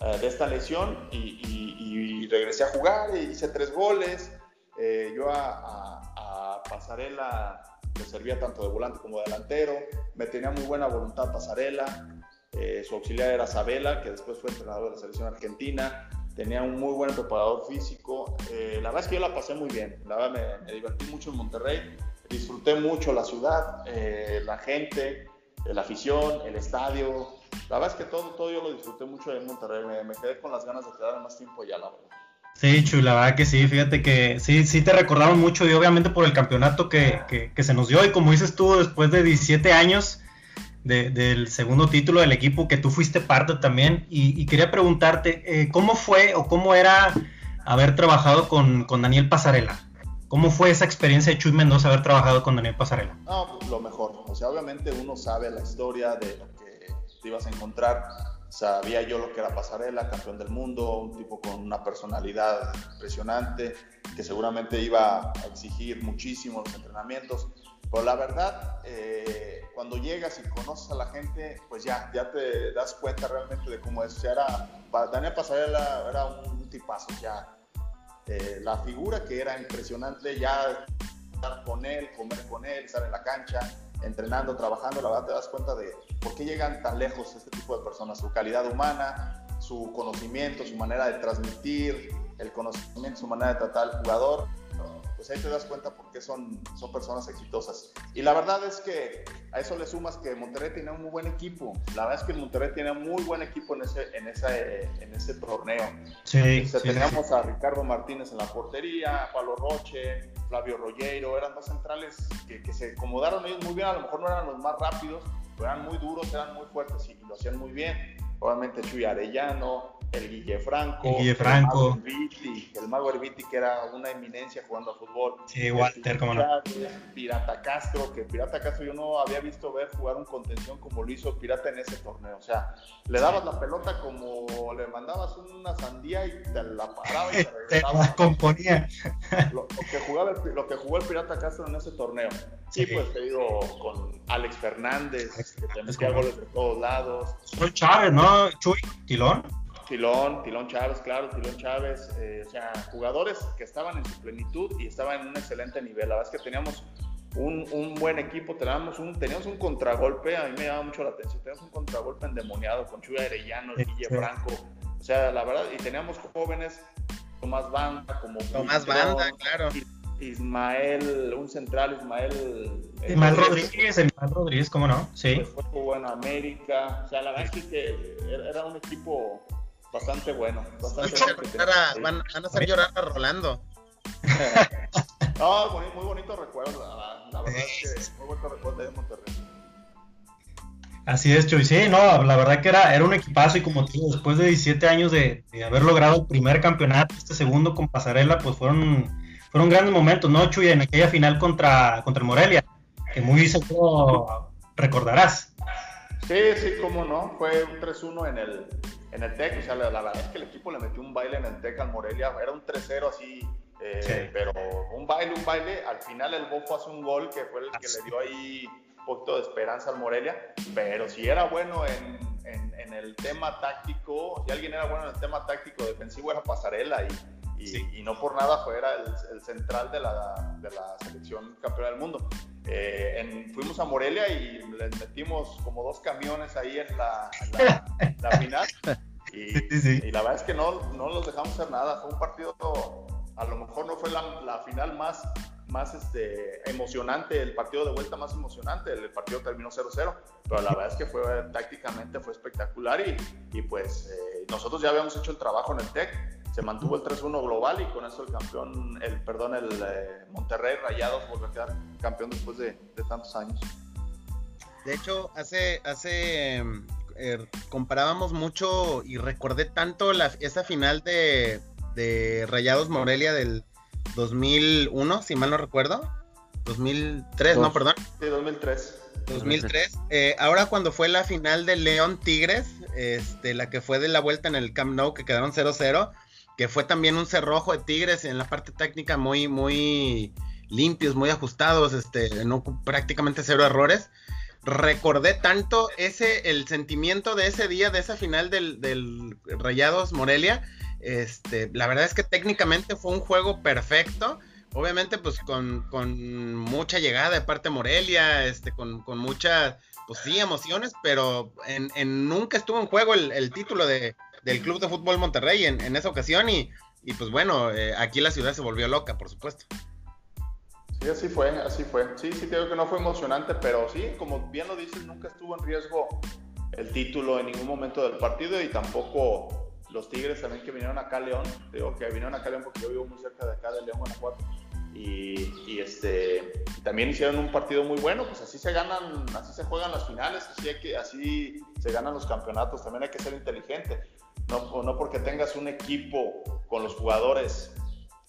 de esta lesión y, y regresé a jugar, y hice tres goles. Eh, yo a, Pasarela le servía tanto de volante como de delantero, me tenía muy buena voluntad Pasarela, eh, su auxiliar era Sabela, que después fue entrenador de la selección argentina, tenía un muy buen preparador físico, eh, la verdad es que yo la pasé muy bien, la verdad me, divertí mucho en Monterrey, disfruté mucho la ciudad, la gente, la afición, el estadio, la verdad es que todo, todo yo lo disfruté mucho en Monterrey, me, me quedé con las ganas de quedar más tiempo ya, la verdad. Sí, Chuy, la verdad que sí, fíjate que sí, sí te recordamos mucho y obviamente por el campeonato que, que, se nos dio y como dices tú, después de 17 años del segundo título del equipo que tú fuiste parte también y, quería preguntarte, eh, ¿cómo fue o cómo era haber trabajado con, con, Daniel Pasarela? ¿Cómo fue esa experiencia de Chuy Mendoza haber trabajado con Daniel Pasarela? No, lo mejor, o sea, obviamente uno sabe la historia de lo que te ibas a encontrar Sabía yo lo que era Pasarela, campeón del mundo, un tipo con una personalidad impresionante, que seguramente iba a exigir muchísimo los entrenamientos. Pero la verdad, eh, cuando llegas y conoces a la gente, pues ya, ya te das cuenta realmente de cómo es. O era, Daniel Pasarela era un, tipazo, ya. Eh, la figura que era impresionante, ya estar con él, comer con él, estar en la cancha, entrenando, trabajando, la verdad te das cuenta de por qué llegan tan lejos este tipo de personas, su calidad humana, su conocimiento, su manera de transmitir, el conocimiento, su manera de tratar al jugador, pues ahí te das cuenta por qué son, son personas exitosas. Y la verdad es que a eso le sumas que Monterrey tiene un muy buen equipo. La verdad es que Monterrey tiene un muy buen equipo en ese, en ese, en ese torneo. Sí, Teníamos a Ricardo Martínez en la portería, a Pablo Roche, Flavio Rollero, eran dos centrales que, que se acomodaron ellos muy bien, a lo mejor no eran los más rápidos, pero eran muy duros, eran muy fuertes y lo hacían muy bien. Obviamente Chuy Arellano, el Guille Franco, el, Guille Franco. el Mago Herbiti, que era una eminencia jugando a fútbol. Sí, Walter, como no. Pirata Castro, que Pirata Castro yo no había visto ver jugar un contención como lo hizo Pirata en ese torneo. O sea, le dabas la pelota como le mandabas una sandía y te la paraba y te regresaba. (laughs) te la componía. Lo, que jugaba lo que jugó el Pirata Castro en ese torneo. Sí, pues te digo, con Alex Fernández, que te metía goles de todos lados. Soy Chávez, ¿no? Chuy, Tilón. Tilón, Tilón Chávez, claro, Tilón Chávez, eh, o sea, jugadores que estaban en su plenitud y estaban en un excelente nivel. La verdad es que teníamos un, un, buen equipo, teníamos un, teníamos un contragolpe, a mí me llama mucho la atención, teníamos un contragolpe endemoniado con Chuy Arellano, Guille Franco, o sea, la verdad, y teníamos jóvenes, Tomás Banda, como... Tomás Banda, claro. Ismael, un central, Ismael... Ismael Rodríguez, Ismael Rodríguez, ¿cómo no? Sí. Pues fue bueno América, o sea, la verdad es que era un equipo bastante bueno. Bastante van, a hacer llorar a Rolando. (laughs) no, muy, bonito recuerdo, la, verdad es que muy bonito recuerdo de Monterrey. Así es, Chuy. Sí, no, la verdad que era, era un equipazo y como te digo, después de 17 años de, haber logrado el primer campeonato, este segundo con Pasarela, pues fueron, fueron grandes momentos, ¿no, Chuy? En aquella final contra, contra el Morelia, que muy seguro recordarás. Sí, sí, cómo no. Fue un 3-1 en el, en el TEC, o sea, la, verdad es que el equipo le metió un baile en el TEC al Morelia, era un 3-0 así, eh, pero un baile, un baile, al final el Bofo hace un gol que fue el que le dio ahí un poquito de esperanza al Morelia, pero si era bueno en, en, el tema táctico, si alguien era bueno en el tema táctico defensivo era Pasarela y, Y, no por nada fuera el, central de la, de la, selección campeona del mundo. Eh, fuimos a Morelia y les metimos como dos camiones ahí en la, la, final. (laughs) Y, la verdad es que no, no los dejamos hacer nada. Fue un partido, a lo mejor no fue la, final más, más este, emocionante, el partido de vuelta más emocionante. El partido terminó 0-0, pero la verdad es que fue tácticamente fue espectacular y, y pues eh, nosotros ya habíamos hecho el trabajo en el TEC se mantuvo el 3-1 global y con eso el campeón, el perdón, el eh, Monterrey Rayados volvió a quedar campeón después de, tantos años. De hecho, hace, hace eh, comparábamos mucho y recordé tanto la, esa final de, de Rayados Morelia del 2001, si mal no recuerdo. 2003, no, perdón. Sí, 2003. 2003. Eh, ahora cuando fue la final de León Tigres, este, la que fue de la vuelta en el Camp Nou, que quedaron 0-0, que fue también un cerrojo de Tigres en la parte técnica muy, muy limpios, muy ajustados, este, no prácticamente cero errores. Recordé tanto ese, el sentimiento de ese día, de esa final del, Rayados Morelia. Este, la verdad es que técnicamente fue un juego perfecto. Obviamente, pues con, mucha llegada de parte de Morelia, este, con, con muchas, pues sí, emociones, pero en, nunca estuvo en juego el título de, del Club de Fútbol Monterrey en, esa ocasión y, y pues bueno, eh, aquí la ciudad se volvió loca, por supuesto. Sí, así fue, así fue. Sí, sí, creo que no fue emocionante, pero sí, como bien lo dices, nunca estuvo en riesgo el título en ningún momento del partido y tampoco los Tigres también que vinieron acá a León. Digo que vinieron acá a León porque yo vivo muy cerca de acá de León, Guanajuato. Y, y, este también hicieron un partido muy bueno, pues así se ganan, así se juegan las finales, así, hay que, así se ganan los campeonatos, también hay que ser inteligente. No, no porque tengas un equipo con los jugadores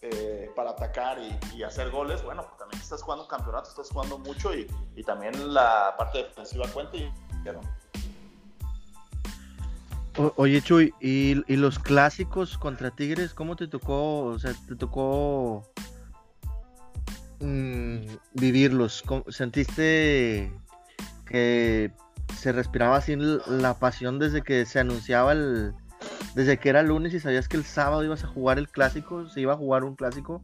eh, para atacar y, hacer goles, bueno, pues también estás jugando un campeonato, estás jugando mucho y, y también la parte defensiva cuenta y oye Chuy, ¿y, ¿y, los clásicos contra Tigres, cómo te tocó? O sea, te tocó mm, vivirlos. ¿Sentiste que se respiraba así la pasión desde que se anunciaba el, desde que era lunes y sabías que el sábado ibas a jugar el clásico, se iba a jugar un clásico.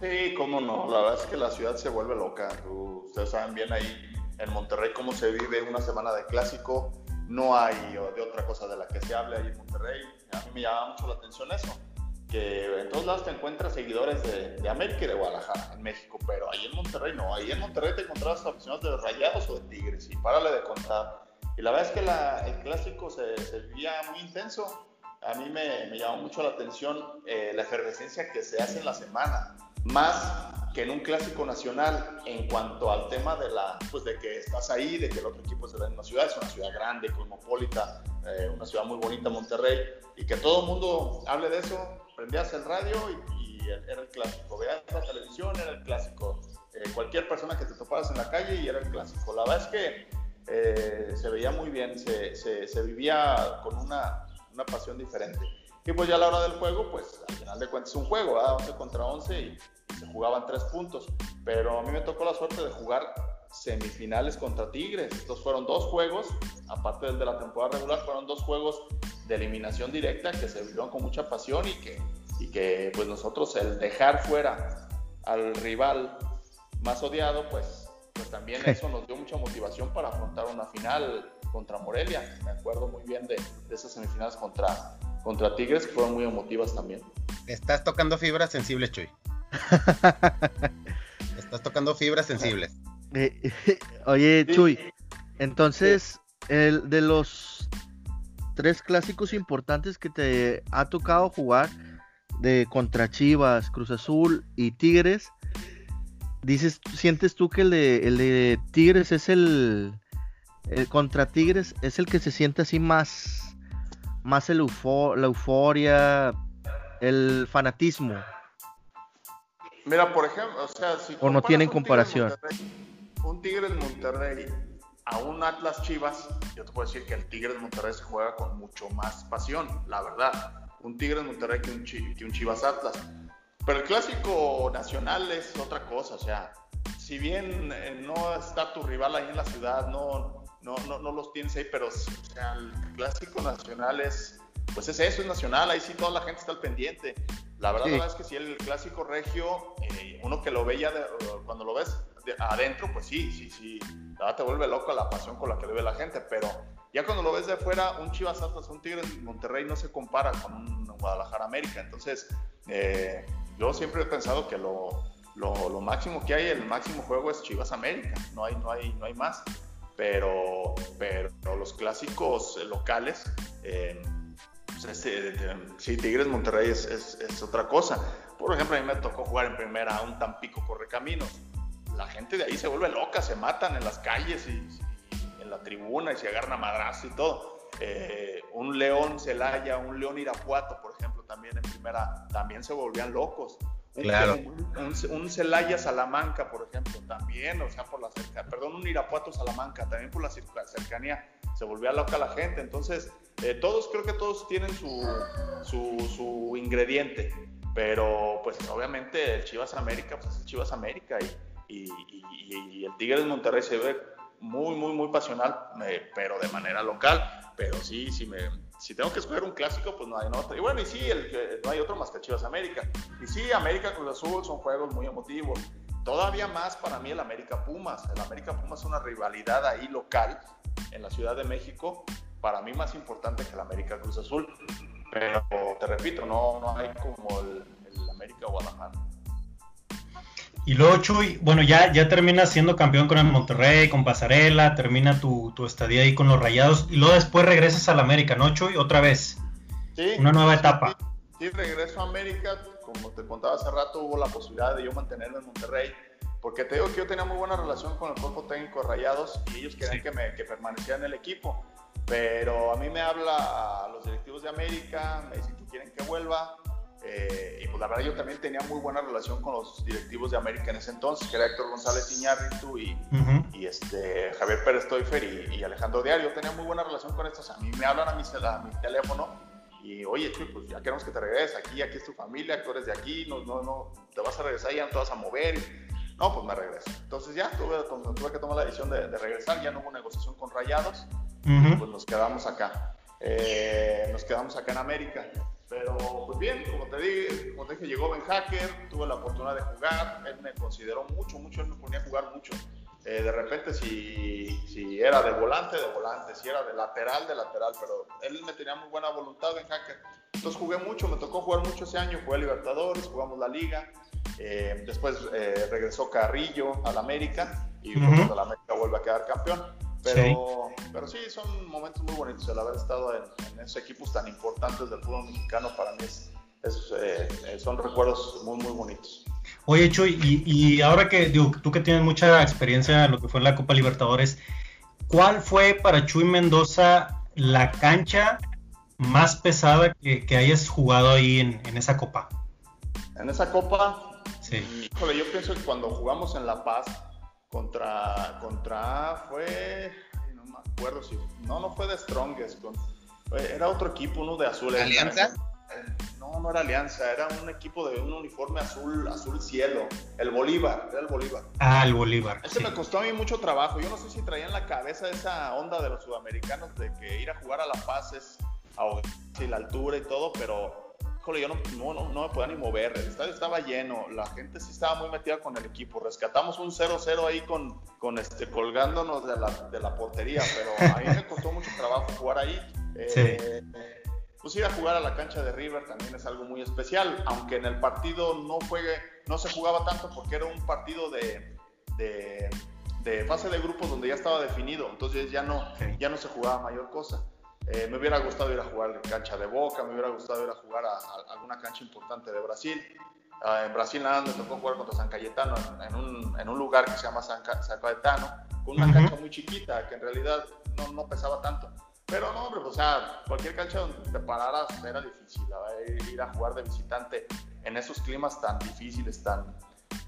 Sí, cómo no, la verdad es que la ciudad se vuelve loca. Ustedes saben bien ahí en Monterrey cómo se vive una semana de clásico. No hay de otra cosa de la que se hable ahí en Monterrey. A mí me llama mucho la atención eso. Que en todos lados te encuentras seguidores de, de América y de Guadalajara, en México, pero ahí en Monterrey no. Ahí en Monterrey te encontrabas aficionados de Rayados o de Tigres, y párale de contar y la verdad es que el clásico se, se, vivía muy intenso. A mí me, me llamó mucho la atención eh, la efervescencia que se hace en la semana, más que en un clásico nacional en cuanto al tema de la pues de que estás ahí, de que el otro equipo se da en una ciudad, es una ciudad grande, cosmopolita, eh, una ciudad muy bonita, Monterrey, y que todo el mundo hable de eso, prendías el radio y, era el clásico, veías la televisión, era el clásico, eh, cualquier persona que te toparas en la calle y era el clásico. La verdad es que eh, se veía muy bien, se, vivía con una, una, pasión diferente. Y pues ya a la hora del juego, pues al final de cuentas es un juego, 11 contra 11 y, se jugaban tres puntos. Pero a mí me tocó la suerte de jugar semifinales contra Tigres. Estos fueron dos juegos, aparte del de la temporada regular, fueron dos juegos de eliminación directa que se vivieron con mucha pasión y que, y que pues nosotros el dejar fuera al rival más odiado, pues pues también eso nos dio mucha motivación para afrontar una final contra Morelia. Me acuerdo muy bien de, esas semifinales contra, contra Tigres que fueron muy emotivas también. Estás tocando fibras sensibles, Chuy. (laughs) Estás tocando fibras sensibles. Eh, (laughs) oye, Chuy, entonces, el de los tres clásicos importantes que te ha tocado jugar de contra Chivas, Cruz Azul y Tigres, dices, ¿sientes tú que el de, Tigres es el, contra Tigres es el que se siente así más, más el la euforia, el fanatismo? Mira, por ejemplo, o sea, si o no tienen comparación. un Tigres Monterrey a un Atlas Chivas, yo te puedo decir que el Tigres Monterrey se juega con mucho más pasión, la verdad. Un Tigres Monterrey que un, que un Chivas Atlas pero el clásico nacional es otra cosa, o sea, si bien eh, no está tu rival ahí en la ciudad, no, no, no, no los tienes ahí, pero o sea, el clásico nacional es, pues es eso, es nacional, ahí sí toda la gente está al pendiente. La verdad, es que si el clásico regio, eh, uno que lo ve ya cuando lo ves adentro, pues sí, sí, sí, la verdad te vuelve loco la pasión con la que lo ve la gente, pero ya cuando lo ves de afuera, un Chivas Atlas, un Tigres Monterrey no se compara con un Guadalajara América. Entonces, eh, yo siempre he pensado que lo, lo, máximo que hay, el máximo juego es Chivas América, no hay, no hay, no hay más. Pero, pero los clásicos locales, eh, pues sí, Tigres Monterrey es, es, otra cosa. Por ejemplo, a mí me tocó jugar en primera a un Tampico Correcaminos. La gente de ahí se vuelve loca, se matan en las calles y, en la tribuna y se agarran a madrazo y todo. Eh, un León Celaya, un León Irapuato, por ejemplo, también en primera, también se volvían locos. Claro. Un, Celaya Salamanca, por ejemplo, también, o sea, por la cercanía, perdón, un Irapuato Salamanca, también por la cercanía, se volvía loca la gente. Entonces, eh, todos, creo que todos tienen su, su, ingrediente, pero pues obviamente el Chivas América, pues el Chivas América y, y, el Tigre de Monterrey se ve muy, muy, muy pasional, eh, pero de manera local. Pero sí, sí me, si tengo que escoger un clásico, pues no hay otro. Y bueno, y sí, no hay otro más que Chivas América. Y sí, América Cruz Azul son juegos muy emotivos. Todavía más para mí el América Pumas. El América Pumas es una rivalidad ahí local en la Ciudad de México. Para mí más importante que el América Cruz Azul. Pero te repito, no, no hay como el América Guadalajara. Y luego Chuy, bueno, ya, ya terminas siendo campeón con el Monterrey, con Pasarela, termina tu, tu, estadía ahí con los Rayados y luego después regresas al América, ¿no, Chuy? Otra vez. Sí. Una nueva etapa. Sí, regreso a América. Como te contaba hace rato, hubo la posibilidad de yo mantenerme en Monterrey. Porque te digo que yo tenía muy buena relación con el cuerpo técnico de Rayados y ellos querían que, me, que permaneciera en el equipo. Pero a mí me habla a los directivos de América, me dicen que quieren que vuelva eh, y pues la verdad yo también tenía muy buena relación con los directivos de América en ese entonces, que era Héctor González Iñárritu y, y este, Javier Pérez Toifer y, Alejandro Diario. Tenía muy buena relación con estos. A mí me hablan a mi, a mi teléfono y, oye, pues ya queremos que te regreses aquí, aquí es tu familia, tú eres de aquí, no, no, no, te vas a regresar, ya no te vas a mover. No, pues me regreso. Entonces ya tuve, tuve que tomar la decisión de, regresar, ya no hubo negociación con Rayados, pues nos quedamos acá. Eh, nos quedamos acá en América. Pero, pues bien, como te dije, como te dije, llegó Ben Hacker, tuve la oportunidad de jugar, él me consideró mucho, mucho, él me ponía a jugar mucho. Eh, de repente, si, si era de volante, de volante, si era de lateral, de lateral, pero él me tenía muy buena voluntad, Ben Hacker. Entonces jugué mucho, me tocó jugar mucho ese año, jugué a Libertadores, jugamos la Liga. Eh, después eh, regresó Carrillo al América y uh la América vuelve a quedar campeón. Pero sí. pero sí, son momentos muy bonitos. El haber estado en, esos equipos tan importantes del fútbol mexicano para mí es, eh, eh, son recuerdos muy, muy bonitos. Oye, Chuy, y, ahora que digo, tú que tienes mucha experiencia en lo que fue la Copa Libertadores, ¿cuál fue para Chuy Mendoza la cancha más pesada que, hayas jugado ahí en, en, esa Copa? En esa Copa, sí. híjole, yo pienso que cuando jugamos en La Paz, contra, contra, fue, no me acuerdo si, no, no fue de Strongest, era otro equipo, uno de azul. ¿Alianza? no, no era Alianza, era un equipo de un uniforme azul, azul cielo, el Bolívar, era el Bolívar. Ah, el Bolívar. Ese me costó a mí mucho trabajo, yo no sé si traía en la cabeza esa onda de los sudamericanos de que ir a jugar a La Paz es a la altura y todo, pero yo no, no, no, me podía ni mover, el estadio estaba lleno, la gente sí estaba muy metida con el equipo, rescatamos un 0-0 ahí con, con este, colgándonos de la, de la portería, pero a mí me costó mucho trabajo jugar ahí. Eh, pues ir a jugar a la cancha de River también es algo muy especial, aunque en el partido no, fue, no se jugaba tanto porque era un partido de, de, de fase de grupos donde ya estaba definido, entonces ya no, ya no se jugaba mayor cosa. Eh, me hubiera gustado ir a jugar en cancha de Boca, me hubiera gustado ir a jugar a, alguna cancha importante de Brasil. Ah, en Brasil nada me tocó jugar contra San Cayetano en, un, en un, lugar que se llama San, Cayetano, con una cancha muy chiquita que en realidad no, no, pesaba tanto. Pero no, hombre, o sea, cualquier cancha donde te pararas era difícil. Ir a jugar de visitante en esos climas tan difíciles, tan,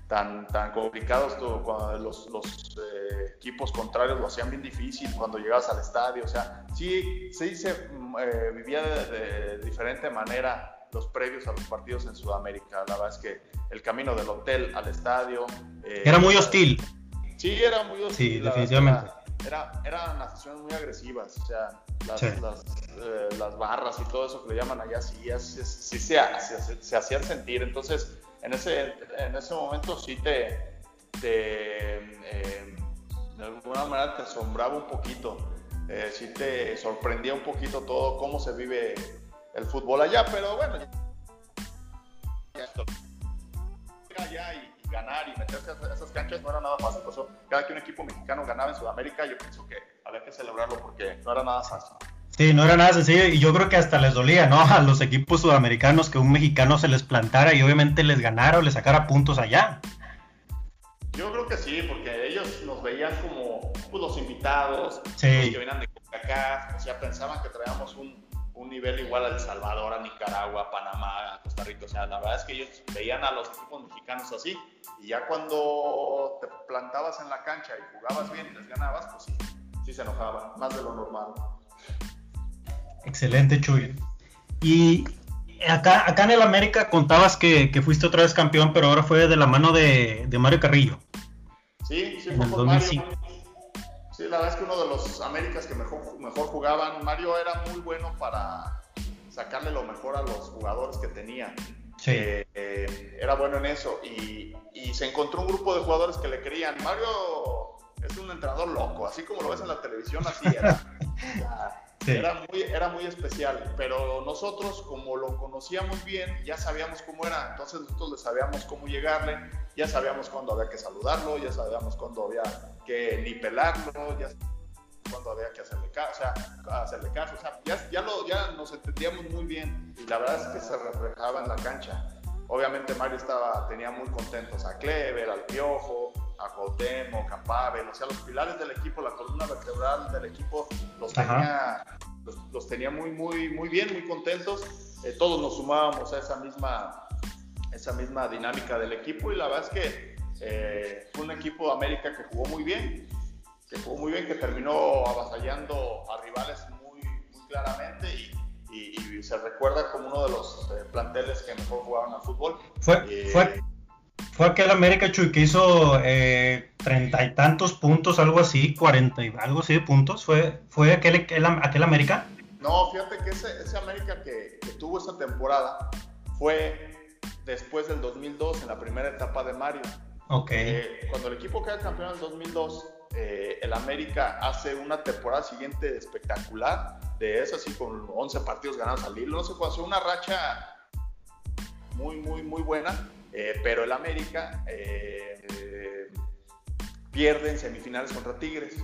tan, tan complicados, cuando los, los eh, equipos contrarios lo hacían bien difícil cuando llegabas al estadio, o sea, sí, sí se mm, eh, vivía de, diferente manera los previos a los partidos en Sudamérica, la verdad es que el camino del hotel al estadio... Eh, era muy hostil. Sí, era muy hostil. Sí, definitivamente. era, eran aficiones muy agresivas, o sea, las, las, eh, las, barras y todo eso que le llaman allá, sí, sí, sí se, se, hacían sentir. Entonces, en ese, en ese momento sí te, te eh, de alguna manera te asombraba un poquito, eh, sí te sorprendía un poquito todo cómo se vive el fútbol allá, pero bueno, y, ganar y meterse a esas canchas no era nada fácil. Por eso, cada que un equipo mexicano ganaba en Sudamérica, yo pienso que había que celebrarlo porque no era nada fácil. Sí, no era nada sencillo y yo creo que hasta les dolía, ¿no? (laughs) A los equipos sudamericanos que un mexicano se les plantara y obviamente les ganara o les sacara puntos allá. Yo creo que sí, porque ellos nos veían como pues, los invitados, sí. los que venían de acá, o sea, pensaban que traíamos un, un nivel igual a El Salvador, a Nicaragua, a Panamá, a Costa Rica. O sea, la verdad es que ellos veían a los equipos mexicanos así. Y ya cuando te plantabas en la cancha y jugabas bien y les ganabas, pues sí, sí se enojaban, más de lo normal. Excelente, Chuy. Y acá, acá en el América contabas que, que, fuiste otra vez campeón, pero ahora fue de la mano de, de Mario Carrillo. Sí, sí, fue por Mario. Sí, la verdad es que uno de los Américas que mejor, mejor jugaban, Mario era muy bueno para sacarle lo mejor a los jugadores que tenía. Sí. Eh, eh, era bueno en eso y, y, se encontró un grupo de jugadores que le querían. Mario es un entrenador loco, así como lo ves en la televisión, así era. (laughs) Era, muy, era muy especial, pero nosotros como lo conocíamos bien, ya sabíamos cómo era, entonces nosotros le sabíamos cómo llegarle, ya sabíamos cuándo había que saludarlo, ya sabíamos cuándo había que nipelarlo, ya cuándo había que hacerle caso, o sea, hacerle caso, o sea, ya, ya, lo, ya nos entendíamos muy bien y la verdad es que se reflejaba en la cancha. Obviamente Mario estaba, tenía muy contentos a Clever, al Piojo, a Cuauhtémoc, a Pavel, o sea, los pilares del equipo, la columna vertebral del equipo, los tenía, los, tenía muy, muy, muy bien, muy contentos. Eh, todos nos sumábamos a esa misma, esa misma dinámica del equipo y la verdad es que eh, fue un equipo de América que jugó muy bien, que jugó muy bien, que terminó avasallando a rivales muy, muy claramente y, y, se recuerda como uno de los eh, planteles que mejor jugaron al fútbol. Fue, fue fue aquel América, Chuy, que hizo eh, treinta y tantos puntos, algo así, cuarenta y algo así de puntos. ¿Fue, fue aquel, aquel, América? No, fíjate que ese, ese América que, tuvo esa temporada fue después del 2002, en la primera etapa de Mario. Ok. Eh, cuando el equipo queda campeón en el 2002, eh, el América hace una temporada siguiente espectacular, de eso así con 11 partidos ganados al hilo, no sé, hace una racha muy, muy, muy buena eh, pero el América eh, eh, pierde en semifinales contra Tigres.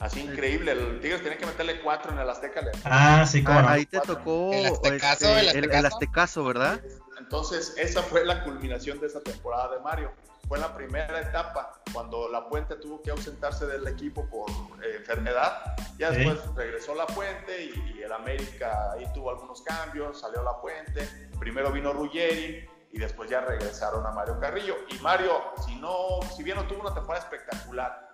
Así increíble, el Tigres tenía que meterle cuatro en el Azteca. Ah, sí, como ahí te tocó el Aztecaso, este, el, Aztecaso. ¿verdad? Entonces, esa fue la culminación de esa temporada de Mario. Fue la primera etapa cuando La Puente tuvo que ausentarse del equipo por enfermedad. Ya después regresó La Puente y, y, el América ahí tuvo algunos cambios, salió La Puente. Primero vino Ruggeri, y después ya regresaron a Mario Carrillo. Y Mario, si, no, si bien no tuvo una temporada espectacular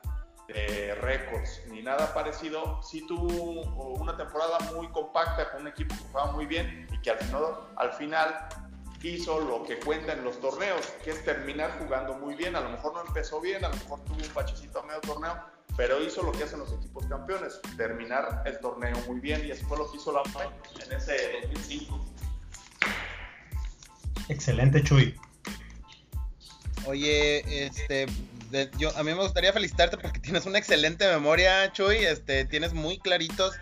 de récords ni nada parecido, sí tuvo una temporada muy compacta con un equipo que jugaba muy bien y que al final, al final hizo lo que cuenta en los torneos, que es terminar jugando muy bien. A lo mejor no empezó bien, a lo mejor tuvo un pachecito a medio torneo, pero hizo lo que hacen los equipos campeones, terminar el torneo muy bien y eso fue lo que hizo la en ese 2005. Excelente, Chuy. Oye, este, yo a mí me gustaría felicitarte porque tienes una excelente memoria, Chuy. Este, tienes muy claritos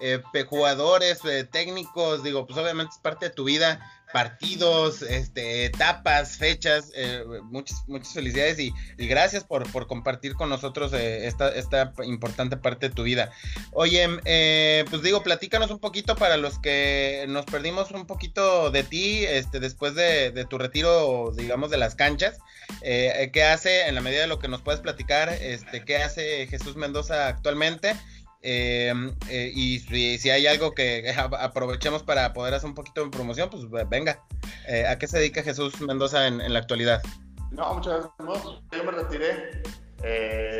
eh, jugadores, eh, técnicos, digo, pues obviamente es parte de tu vida partidos, este, etapas, fechas. Eh, muchas, muchas felicidades y, gracias por, por, compartir con nosotros eh, esta, esta, importante parte de tu vida. Oye, eh, pues digo, platícanos un poquito para los que nos perdimos un poquito de ti este, después de, de tu retiro, digamos, de las canchas. ¿Qué hace, en la medida de lo que nos puedes platicar, este, qué hace Jesús Mendoza actualmente? Eh, eh, y si, hay algo que (laughs) aprovechemos para poder hacer un poquito de promoción, pues venga. Eh, ¿A qué se dedica Jesús Mendoza en, la actualidad? No, muchas gracias. yo me retiré,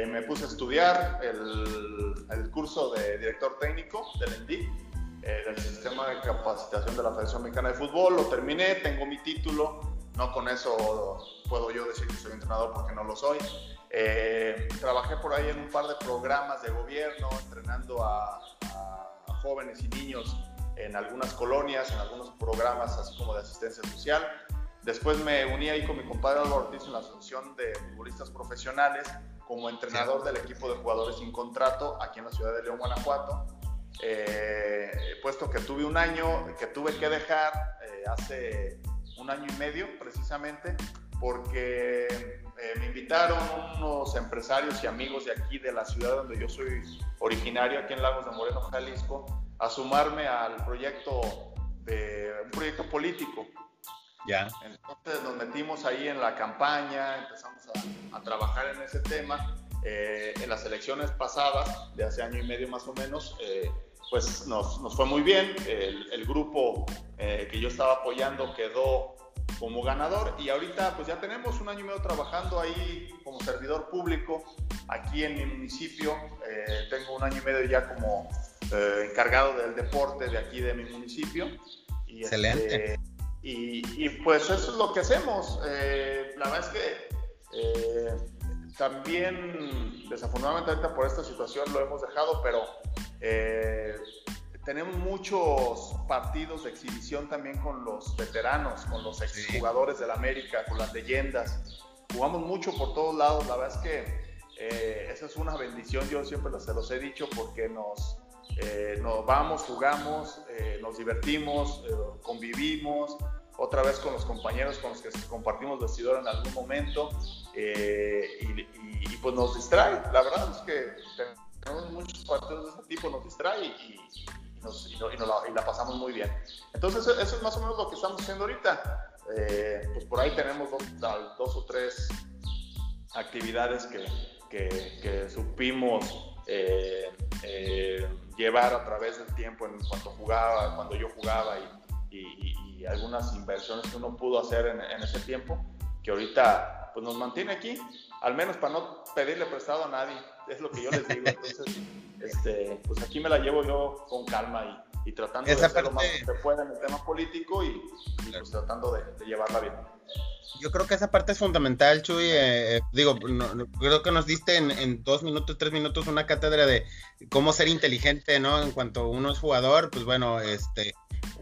me puse a estudiar el, curso de director técnico del ENDI, del Sistema de Capacitación de la Federación Mexicana de Fútbol. Lo terminé, tengo mi título. No con eso puedo yo decir que soy entrenador porque no lo soy. trabajé trabajé por ahí en un par de programas de gobierno, entrenando a, jóvenes y niños en algunas colonias, en algunos programas así como de asistencia social. Después me uní ahí con mi compadre Álvaro Ortiz en la Asociación de Futbolistas Profesionales como entrenador del equipo de jugadores sin contrato aquí en la ciudad de León, Guanajuato. Eh, puesto que tuve un año que tuve que dejar eh, hace un año y medio precisamente porque eh, me invitaron unos empresarios y amigos de aquí, de la ciudad donde yo soy originario, aquí en Lagos de Moreno, Jalisco, a sumarme al proyecto de un proyecto político. Ya. Entonces nos metimos ahí en la campaña, empezamos a, a trabajar en ese tema. Eh, en las elecciones pasadas, de hace año y medio más o menos, eh, pues nos, nos, fue muy bien. El, el grupo que yo estaba apoyando quedó como ganador y ahorita pues ya tenemos un año y medio trabajando ahí como servidor público aquí en mi municipio. Eh, tengo un año y medio ya como eh, encargado del deporte de aquí de mi municipio. Y, Excelente. Este, y, y, pues eso es lo que hacemos. Eh, la verdad es que también desafortunadamente ahorita por esta situación lo hemos dejado, pero tenemos muchos partidos de exhibición también con los veteranos, con los exjugadores del América, con las leyendas. Jugamos mucho por todos lados. La verdad es que eh, esa es una bendición. Yo siempre se los he dicho porque nos, eh, nos vamos, jugamos, eh, nos divertimos, eh, convivimos. Otra vez con los compañeros con los que compartimos vestidor en algún momento eh, y, pues nos distrae. La verdad es que tenemos muchos partidos de ese tipo, nos distrae y, nos, la, pasamos muy bien. Entonces, eso es más o menos lo que estamos haciendo ahorita. Eh, pues por ahí tenemos dos, o tres actividades que, que, supimos eh, llevar a través del tiempo en cuanto jugaba, cuando yo jugaba y, algunas inversiones que uno pudo hacer en, en, ese tiempo, que ahorita pues nos mantiene aquí, al menos para no pedirle prestado a nadie, es lo que yo les digo. (laughs) Entonces, este, pues aquí me la llevo yo con calma y, y tratando Esa de hacer parte... lo más que se pueda en el tema político y, y pues tratando de, de, llevarla bien. Yo creo que esa parte es fundamental, Chuy. Eh, digo, no, no, creo que nos diste en, en, dos minutos, tres minutos una cátedra de cómo ser inteligente, ¿no? En cuanto uno es jugador, pues bueno, este,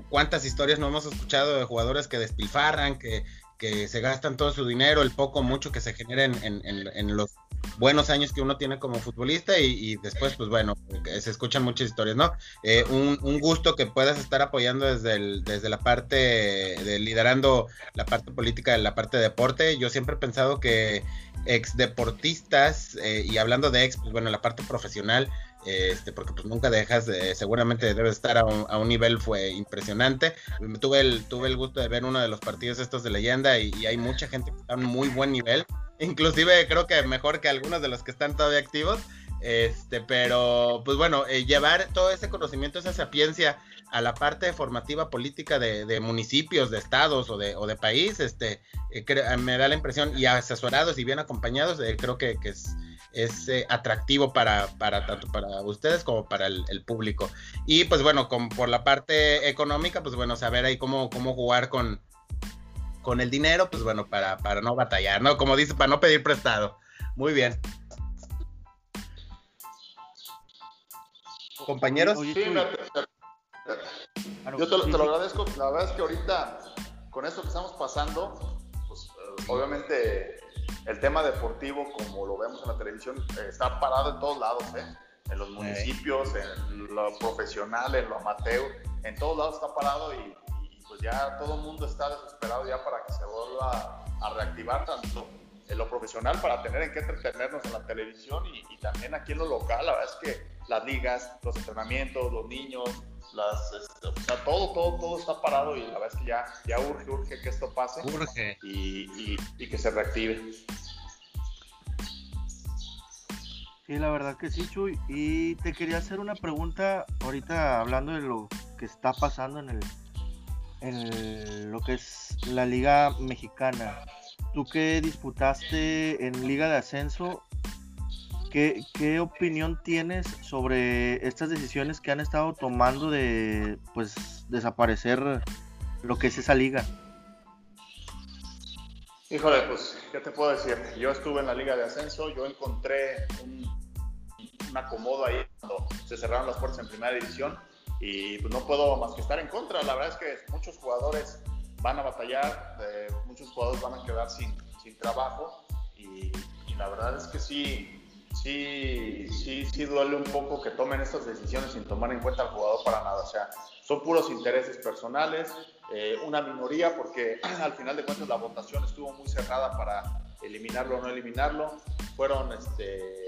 cuántas historias no hemos escuchado de jugadores que despilfarran, que, que se gastan todo su dinero, el poco mucho que se genera en, en, en los buenos años que uno tiene como futbolista y, después, pues bueno, se escuchan muchas historias, ¿no? Eh, un, un, gusto que puedas estar apoyando desde, desde la parte de liderando la parte política la parte de deporte. Yo siempre he pensado que ex deportistas, eh, y hablando de ex, pues bueno, la parte profesional, este, porque pues nunca dejas, de, seguramente debe estar a un, a un, nivel fue impresionante. Tuve el, tuve el gusto de ver uno de los partidos estos de leyenda y, y hay mucha gente que está a un muy buen nivel (laughs) inclusive creo que mejor que algunos de los que están todavía activos. Este, pero pues bueno, eh, llevar todo ese conocimiento, esa sapiencia a la parte formativa política de, de municipios, de estados o de, o de país, este, eh, me da la impresión, y asesorados y bien acompañados, eh, creo que, que, es, es eh, atractivo para, para, tanto para ustedes como para el, el público. Y pues bueno, con, por la parte económica, pues bueno, saber ahí cómo, cómo jugar con, con el dinero, pues bueno, para, para no batallar, ¿no? Como dice, para no pedir prestado. Muy bien. Compañeros. Sí, yo te, te, lo agradezco. La verdad es que ahorita, con esto que estamos pasando, pues obviamente el tema deportivo, como lo vemos en la televisión, está parado en todos lados, ¿eh? En los municipios, en lo profesional, en lo amateur, en todos lados está parado y pues ya todo el mundo está desesperado ya para que se vuelva a, reactivar tanto en lo profesional para tener en qué entretenernos en la televisión y, y, también aquí en lo local. La verdad es que las ligas, los entrenamientos, los niños, las, este, o sea, todo, todo, todo está parado y la verdad es que ya, ya urge, urge que esto pase urge. Y, y, y que se reactive. Sí, la verdad que sí, Chuy. Y te quería hacer una pregunta ahorita hablando de lo que está pasando en el en lo que es la Liga Mexicana. Tú que disputaste en Liga de Ascenso, ¿qué, ¿qué, opinión tienes sobre estas decisiones que han estado tomando de pues desaparecer lo que es esa liga? Híjole, pues, ¿qué te puedo decir? Yo estuve en la Liga de Ascenso, yo encontré un, un acomodo ahí cuando se cerraron las puertas en primera división y pues no puedo más que estar en contra. La verdad es que muchos jugadores van a batallar, muchos jugadores van a quedar sin, trabajo y, y, la verdad es que sí, sí, sí, sí duele un poco que tomen estas decisiones sin tomar en cuenta al jugador para nada. O sea, son puros intereses personales, eh, una minoría porque (clears throat) al final de cuentas la votación estuvo muy cerrada para eliminarlo o no eliminarlo. Fueron este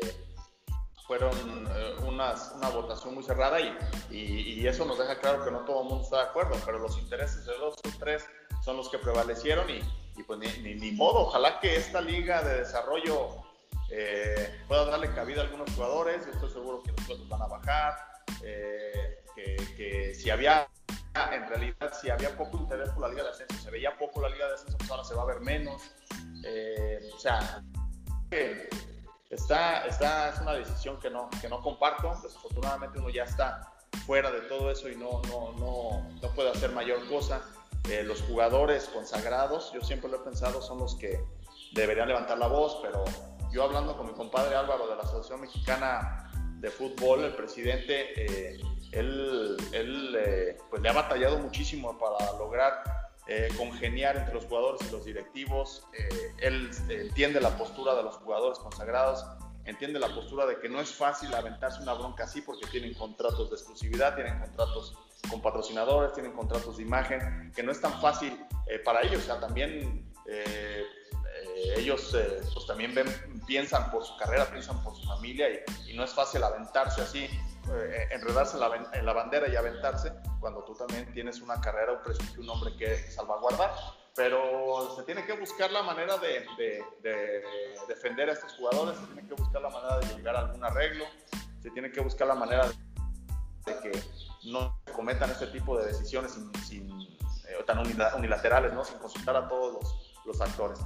fueron eh, una votación muy cerrada y, y, eso nos deja claro que no todo el mundo está de acuerdo, pero los intereses de dos o tres son los que prevalecieron y, y pues ni, ni, modo, ojalá que esta liga de desarrollo eh, pueda darle cabida a algunos jugadores, yo estoy seguro que los sueldos van a bajar, eh, que, que, si había, en realidad, si había poco interés por la liga de ascenso, se veía poco la liga de ascenso, pues ahora se va a ver menos, o sea, Está, está, es una decisión que no, que no comparto. Desafortunadamente uno ya está fuera de todo eso y no, no, no, no puede hacer mayor cosa. Eh, los jugadores consagrados, yo siempre lo he pensado, son los que deberían levantar la voz, pero yo hablando con mi compadre Álvaro de la Asociación Mexicana de Fútbol, el presidente, eh, él, eh, pues le ha batallado muchísimo para lograr congeniar entre los jugadores y los directivos. Él entiende la postura de los jugadores consagrados, entiende la postura de que no es fácil aventarse una bronca así porque tienen contratos de exclusividad, tienen contratos con patrocinadores, tienen contratos de imagen, que no es tan fácil eh, para ellos. O sea, también ellos pues también ven, piensan por su carrera, piensan por su familia y, no es fácil aventarse así eh, enredarse en la, bandera y aventarse cuando tú también tienes una carrera, un prestigio, un nombre que salvaguardar. Pero se tiene que buscar la manera de, defender a estos jugadores, se tiene que buscar la manera de llegar a algún arreglo, se tiene que buscar la manera de, que no cometan este tipo de decisiones sin, eh, tan unilaterales, ¿no? sin consultar a todos los, actores.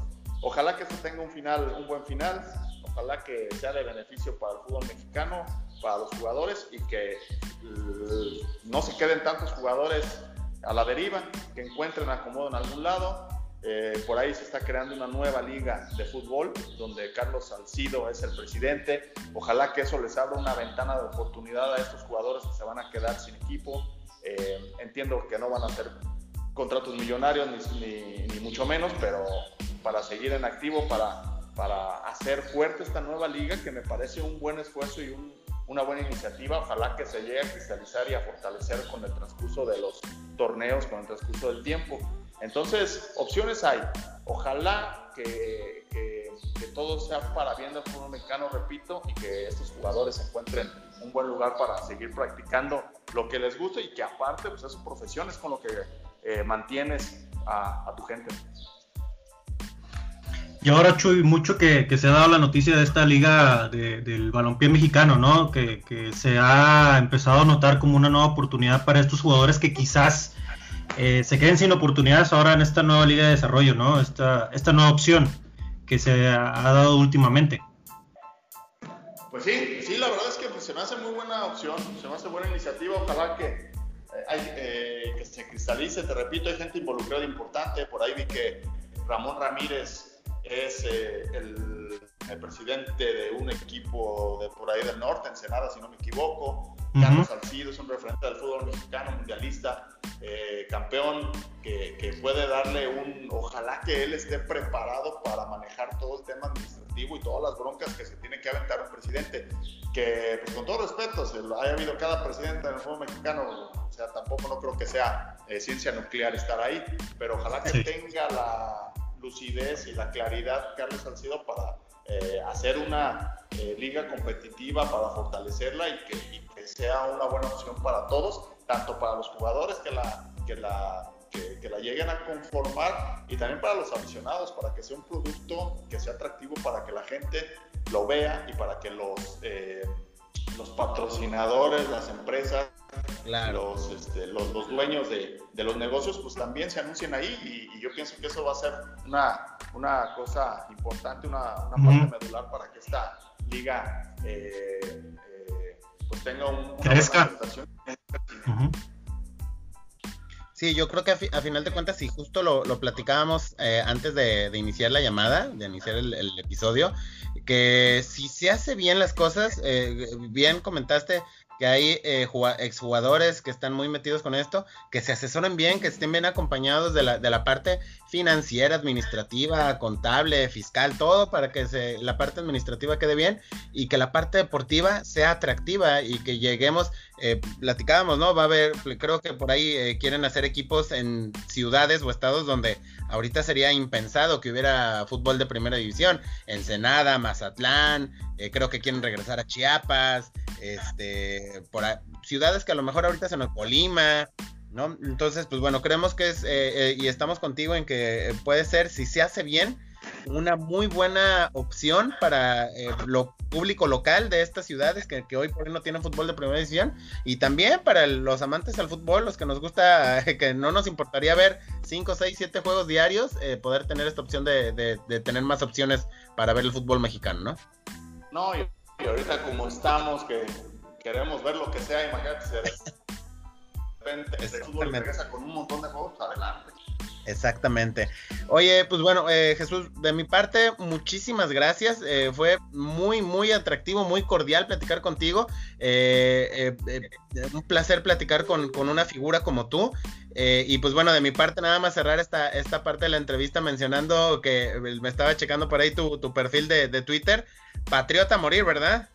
Ojalá que esto tenga un final, un buen final, ojalá que sea de beneficio para el fútbol mexicano, para los jugadores y que mm, no se queden tantos jugadores a la deriva, que encuentren acomodo en algún lado. Eh, por ahí se está creando una nueva liga de fútbol donde Carlos Salcido es el presidente. Ojalá que eso les abra una ventana de oportunidad a estos jugadores que se van a quedar sin equipo. Eh, entiendo que no van a hacer contratos millonarios ni, ni, mucho menos, pero para seguir en activo, para, para hacer fuerte esta nueva liga que me parece un buen esfuerzo y un, una buena iniciativa. Ojalá que se llegue a cristalizar y a fortalecer con el transcurso de los torneos, con el transcurso del tiempo. Entonces, opciones hay. Ojalá que, todo sea para bien del fútbol mexicano, repito, y que estos jugadores encuentren un buen lugar para seguir practicando lo que les gusta y que aparte, pues es su profesión, es con lo que eh, mantienes a, a tu gente. Y ahora, Chuy, mucho que, se ha dado la noticia de esta liga del balompié mexicano, ¿no? Que, se ha empezado a notar como una nueva oportunidad para estos jugadores que quizás eh, se queden sin oportunidades ahora en esta nueva liga de desarrollo, ¿no? Esta, esta nueva opción que se ha, dado últimamente. Pues sí, sí, la verdad es que pues, se me hace muy buena opción, se me hace buena iniciativa, ojalá que, eh, eh, que se cristalice, te repito, hay gente involucrada importante, por ahí vi que Ramón Ramírez es eh, el, presidente de un equipo de por ahí del norte, Ensenada, si no me equivoco. Carlos Salcido es un referente del fútbol mexicano, mundialista, eh, campeón, que, puede darle un. Ojalá que él esté preparado para manejar todo el tema administrativo y todas las broncas que se tiene que aventar un presidente. Que, pues con todo respeto, se haya habido cada presidente en el fútbol mexicano, o sea, tampoco no creo que sea eh, ciencia nuclear estar ahí, pero ojalá que tenga la lucidez y la claridad, Carlos Salcido, para eh, hacer una liga competitiva, para fortalecerla y que, sea una buena opción para todos, tanto para los jugadores que la, que la, que, la lleguen a conformar y también para los aficionados, para que sea un producto que sea atractivo para que la gente lo vea y para que los, eh, los patrocinadores, las empresas los, este, los, los, dueños de, de, los negocios, pues también se anuncian ahí y, yo pienso que eso va a ser una, una cosa importante, una, una parte medular para que esta liga eh, eh, pues tenga un, una Crezca. Sí, yo creo que a, final de cuentas, si justo lo, lo platicábamos eh, antes de, de, iniciar la llamada, de iniciar el, el, episodio, que si se hace bien las cosas, eh, bien comentaste que hay eh, exjugadores que están muy metidos con esto, que se asesoren bien, que estén bien acompañados de la, de la parte financiera, administrativa, contable, fiscal, todo para que se, la parte administrativa quede bien y que la parte deportiva sea atractiva y que lleguemos, eh, platicábamos, ¿no? Va a haber, creo que por ahí eh, quieren hacer equipos en ciudades o estados donde ahorita sería impensado que hubiera fútbol de primera división, Ensenada, Mazatlán, eh, creo que quieren regresar a Chiapas, este, por ciudades que a lo mejor ahorita se nos Colima, ¿no? Entonces, pues bueno, creemos que es, eh, eh, y estamos contigo en que puede ser, si se hace bien, una muy buena opción para lo público local de estas ciudades que, hoy por hoy no tienen fútbol de primera división y también para los amantes al fútbol, los que nos gusta, (laughs) que no nos importaría ver 5, 6, 7 juegos diarios, poder tener esta opción de, tener más opciones para ver el fútbol mexicano, ¿no? No, y, ahorita como estamos, que queremos ver lo que sea, imagínate, repente el fútbol regresa con un montón de juegos, adelante. Exactamente. Oye, pues bueno, eh, Jesús, de mi parte, muchísimas gracias. Eh, fue muy, muy atractivo, muy cordial platicar contigo. Eh, un placer platicar con, con, una figura como tú. y pues bueno, de mi parte, nada más cerrar esta, esta parte de la entrevista mencionando que me estaba checando por ahí tu, tu perfil de, de Twitter. Patriota a morir, ¿verdad?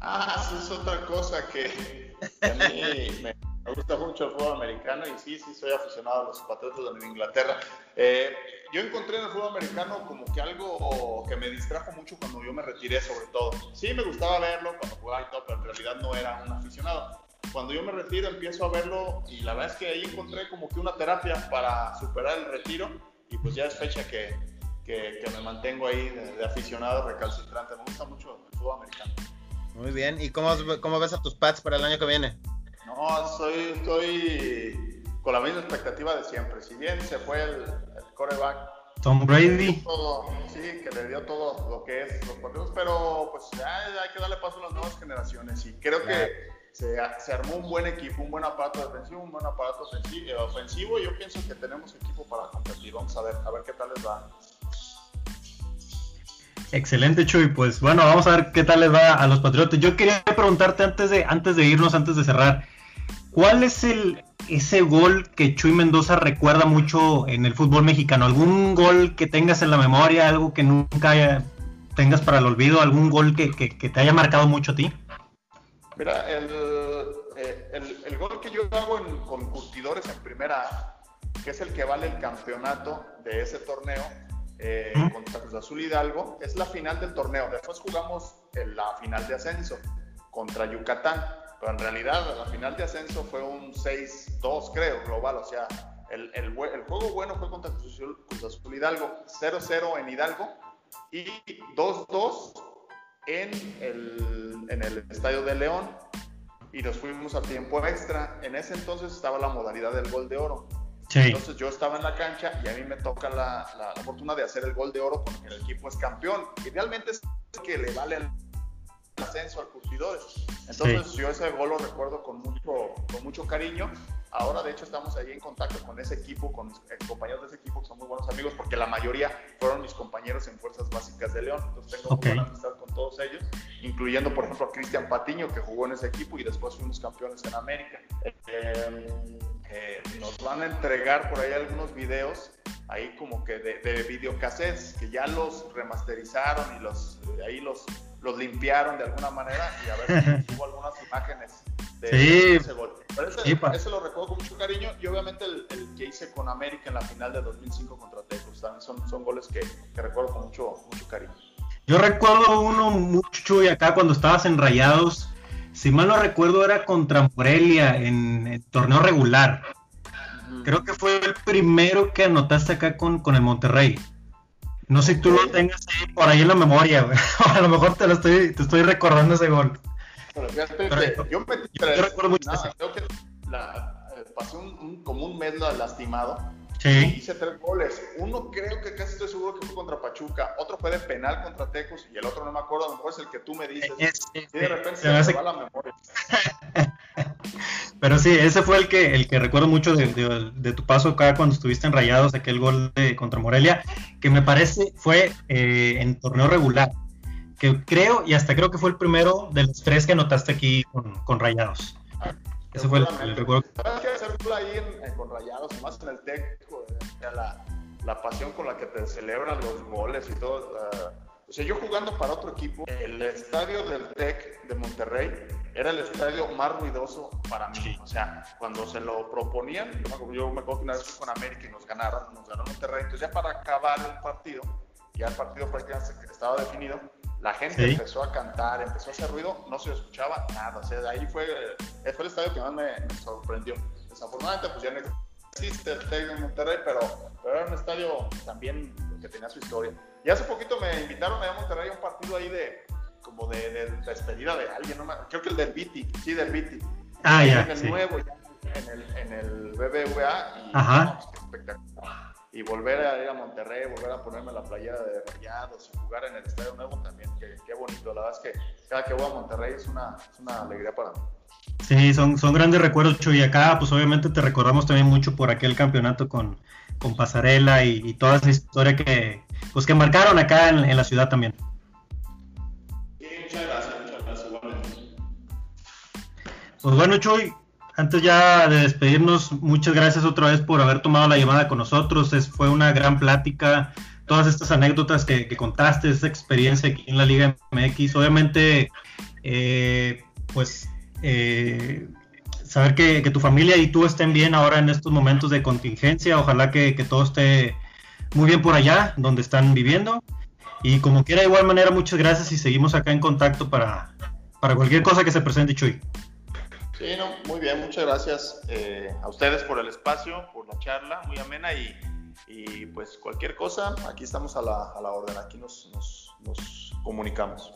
Ah, eso es otra cosa que a mí me, gusta mucho el fútbol americano y sí, sí, soy aficionado a los Patriotas de Nueva Inglaterra. Eh, yo encontré en el fútbol americano como que algo que me distrajo mucho cuando yo me retiré, sobre todo. Sí, me gustaba verlo cuando jugaba y todo, pero en realidad no era un aficionado. Cuando yo me retiro, empiezo a verlo y la verdad es que ahí encontré como que una terapia para superar el retiro y pues ya es fecha que, que, me mantengo ahí de, aficionado recalcitrante. Me gusta mucho el fútbol americano. Muy bien. ¿Y cómo, cómo ves a tus Pats para el año que viene? No, soy, estoy con la misma expectativa de siempre. Si bien se fue el, coreback. Tom Brady. sí, que le dio todo lo que es los partidos, pero pues ya hay que darle paso a las nuevas generaciones. Y creo que se, se, armó un buen equipo, un buen aparato defensivo, un buen aparato ofensivo. Yo pienso que tenemos equipo para competir. Vamos a ver, a ver qué tal les va. Excelente, Chuy. Pues bueno, vamos a ver qué tal les va a los Patriotas. Yo quería preguntarte antes de, antes de irnos, antes de cerrar, ¿cuál es el ese gol que Chuy Mendoza recuerda mucho en el fútbol mexicano? ¿Algún gol que tengas en la memoria, algo que nunca tengas para el olvido, algún gol que, te haya marcado mucho a ti? Mira, el, eh, gol que yo hago con curtidores en primera, que es el que vale el campeonato de ese torneo, eh, contra Cruz Azul Hidalgo. Es la final del torneo. Después jugamos en la final de ascenso contra Yucatán. Pero en realidad la final de ascenso fue un 6-2, creo, global. O sea, el, el, juego bueno fue contra Cruz Azul, Hidalgo. 0-0 en Hidalgo y 2-2 en el, en el Estadio de León. Y nos fuimos a tiempo extra. En ese entonces estaba la modalidad del gol de oro. Entonces yo estaba en la cancha y a mí me toca la, la, fortuna de hacer el gol de oro porque el equipo es campeón. Idealmente es que le vale el ascenso al curtidores. Entonces yo ese gol lo recuerdo con mucho, con mucho cariño. Ahora de hecho estamos ahí en contacto con ese equipo, con mis compañeros de ese equipo que son muy buenos amigos porque la mayoría fueron mis compañeros en Fuerzas Básicas de León. Entonces tengo okay. buena amistad con todos ellos, incluyendo por ejemplo a Cristian Patiño que jugó en ese equipo y después fuimos campeones en América. Eh, eh, nos van a entregar por ahí algunos videos, ahí como que de, de videocassettes, que ya los remasterizaron y los ahí los, los limpiaron de alguna manera y a ver (laughs) si hubo algunas imágenes de ese gol. Pero ese, lo recuerdo con mucho cariño y obviamente el, que hice con América en la final de 2005 contra Tecos, también son, son goles que, que recuerdo con mucho, mucho cariño. Yo recuerdo uno mucho y acá cuando estabas en Rayados, si mal no recuerdo, era contra Morelia en el torneo regular. Creo que fue el primero que anotaste acá con, con el Monterrey. No sé si tú lo tengas ahí, por ahí en la memoria, (laughs) a lo mejor te lo estoy, te estoy recordando ese gol. Pero fíjate, yo, me, yo, recuerdo mucho Creo que la, eh, pasé un, como un mes lastimado Sí. Hice tres goles. Uno creo que casi estoy seguro que fue contra Pachuca. Otro fue de penal contra Tecos. Y el otro no me acuerdo, a lo mejor es el que tú me dices. y de repente se, me va la memoria. (laughs) Pero sí, ese fue el que, el que recuerdo mucho de, tu paso acá cuando estuviste en Rayados, aquel gol de, contra Morelia, que me parece fue eh, en torneo regular. que creo, y hasta creo que fue el primero de los tres que anotaste aquí con, Rayados. Ese fue el, recuerdo. ¿Sabes qué hacer ahí con Rayados, más en el TEC? La, la, pasión con la que te celebran los goles y todo. o sea, yo jugando para otro equipo, el estadio del TEC de Monterrey era el estadio más ruidoso para mí. O sea, cuando se lo proponían, yo me acuerdo que una vez con América y nos ganaron, nos ganó Monterrey, entonces ya para acabar el partido, ya el partido prácticamente estaba definido, la gente empezó a cantar, empezó a hacer ruido, no se escuchaba nada. O sea, de ahí fue, fue el estadio que más me, sorprendió. Desafortunadamente, pues ya no existe el estadio de Monterrey, pero, pero, era un estadio también que tenía su historia. Y hace poquito me invitaron a Monterrey a un partido ahí de, como de, de, despedida de alguien, ¿no? creo que el del Viti, sí, del Viti. Ah, ya. En el nuevo, ya, en el, en el BBVA. Y, Ajá. espectacular. Y volver a ir a Monterrey, volver a ponerme la playa de Rayados y jugar en el Estadio Nuevo también, qué, qué bonito. La verdad es que cada que voy a Monterrey es una, es una alegría para mí. Sí, son, son grandes recuerdos, Chuy. Acá, pues obviamente te recordamos también mucho por aquel campeonato con, con Pasarela y, y, toda esa historia que, pues, que marcaron acá en, en la ciudad también. Pues bueno, Chuy, antes ya de despedirnos, muchas gracias otra vez por haber tomado la llamada con nosotros. Es, fue una gran plática. Todas estas anécdotas que, contaste, esta experiencia aquí en la Liga MX, obviamente, eh, pues eh, saber que, tu familia y tú estén bien ahora en estos momentos de contingencia. Ojalá que, todo esté muy bien por allá, donde están viviendo. Y como quiera, de igual manera, muchas gracias y seguimos acá en contacto para, para cualquier cosa que se presente, Chuy. Sí, no, muy bien, muchas gracias eh, a ustedes por el espacio, por la charla, muy amena y, pues cualquier cosa, aquí estamos a la, a la orden, aquí nos, nos, comunicamos.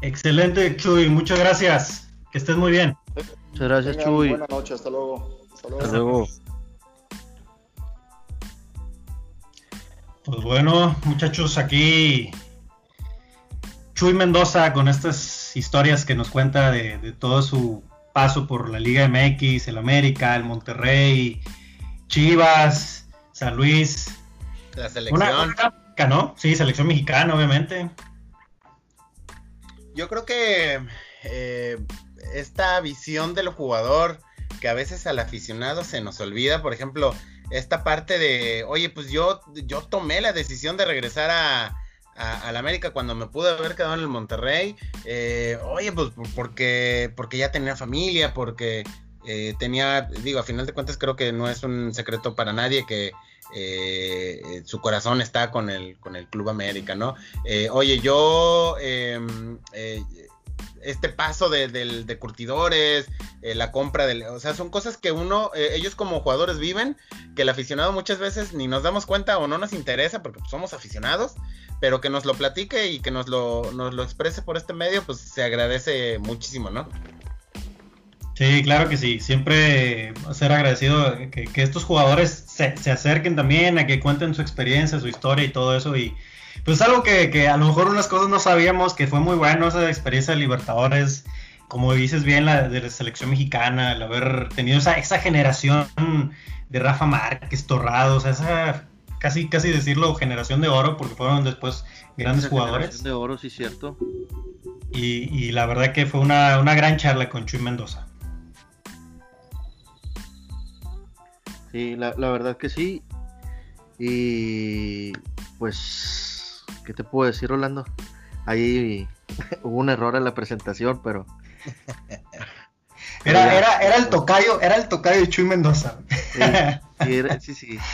Excelente, Chuy, muchas gracias, que estés muy bien. Muchas gracias, Chuy. Buenas noches, hasta luego. Hasta luego. Hasta luego. Pues bueno, muchachos, aquí Chuy Mendoza con estas historias que nos cuenta de, de todo su paso por la Liga MX, el América, el Monterrey, Chivas, San Luis. La selección. ¿no? Sí, selección mexicana, obviamente. Yo creo que eh, esta visión del jugador que a veces al aficionado se nos olvida, por ejemplo, esta parte de, oye, pues yo, yo tomé la decisión de regresar a, a, la América cuando me pude haber quedado en el Monterrey. Eh, oye, pues porque, porque ya tenía familia, porque eh, tenía, digo, a final de cuentas creo que no es un secreto para nadie que eh, su corazón está con el, con el Club América, ¿no? oye, yo em, este paso de, curtidores, la compra del, o sea, son cosas que uno, ellos como jugadores viven, que el aficionado muchas veces ni nos damos cuenta o no nos interesa porque somos aficionados, pero que nos lo platique y que nos lo, nos lo exprese por este medio, pues se agradece muchísimo, ¿no? Sí, claro que sí. Siempre ser agradecido que, que estos jugadores se, se, acerquen también, a que cuenten su experiencia, su historia y todo eso. Y pues algo que, que, a lo mejor unas cosas no sabíamos, que fue muy bueno esa experiencia de Libertadores, como dices bien, la de la selección mexicana, el haber tenido esa, esa generación de Rafa Márquez, Torrado, o sea, esa casi, casi decirlo generación de oro, porque fueron después grandes jugadores. Generación de oro, sí, cierto. Y, la verdad que fue una, gran charla con Chuy Mendoza. Sí, la, verdad que sí. Y pues, ¿qué te puedo decir, Rolando? Ahí (laughs) hubo un error en la presentación, pero. Era, era, era el tocayo, era el tocayo de Chuy Mendoza. sí, sí. (laughs)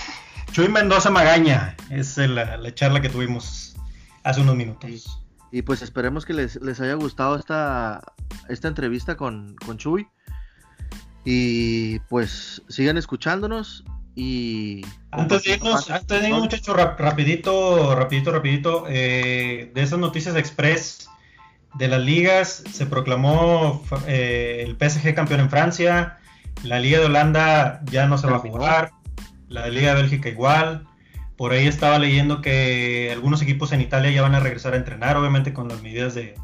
Chuy Mendoza Magaña es la, charla que tuvimos hace unos minutos. Y, pues esperemos que les, haya gustado esta, esta entrevista con, con Chuy. Y pues sigan escuchándonos y... Antes de irnos, antes de muchachos, rapidito, rapidito, rapidito, eh, de esas noticias express de las ligas, se proclamó eh, el PSG campeón en Francia, la Liga de Holanda ya no se va a jugar, la Liga de Bélgica igual. Por ahí estaba leyendo que algunos equipos en Italia ya van a regresar a entrenar, obviamente con las medidas de,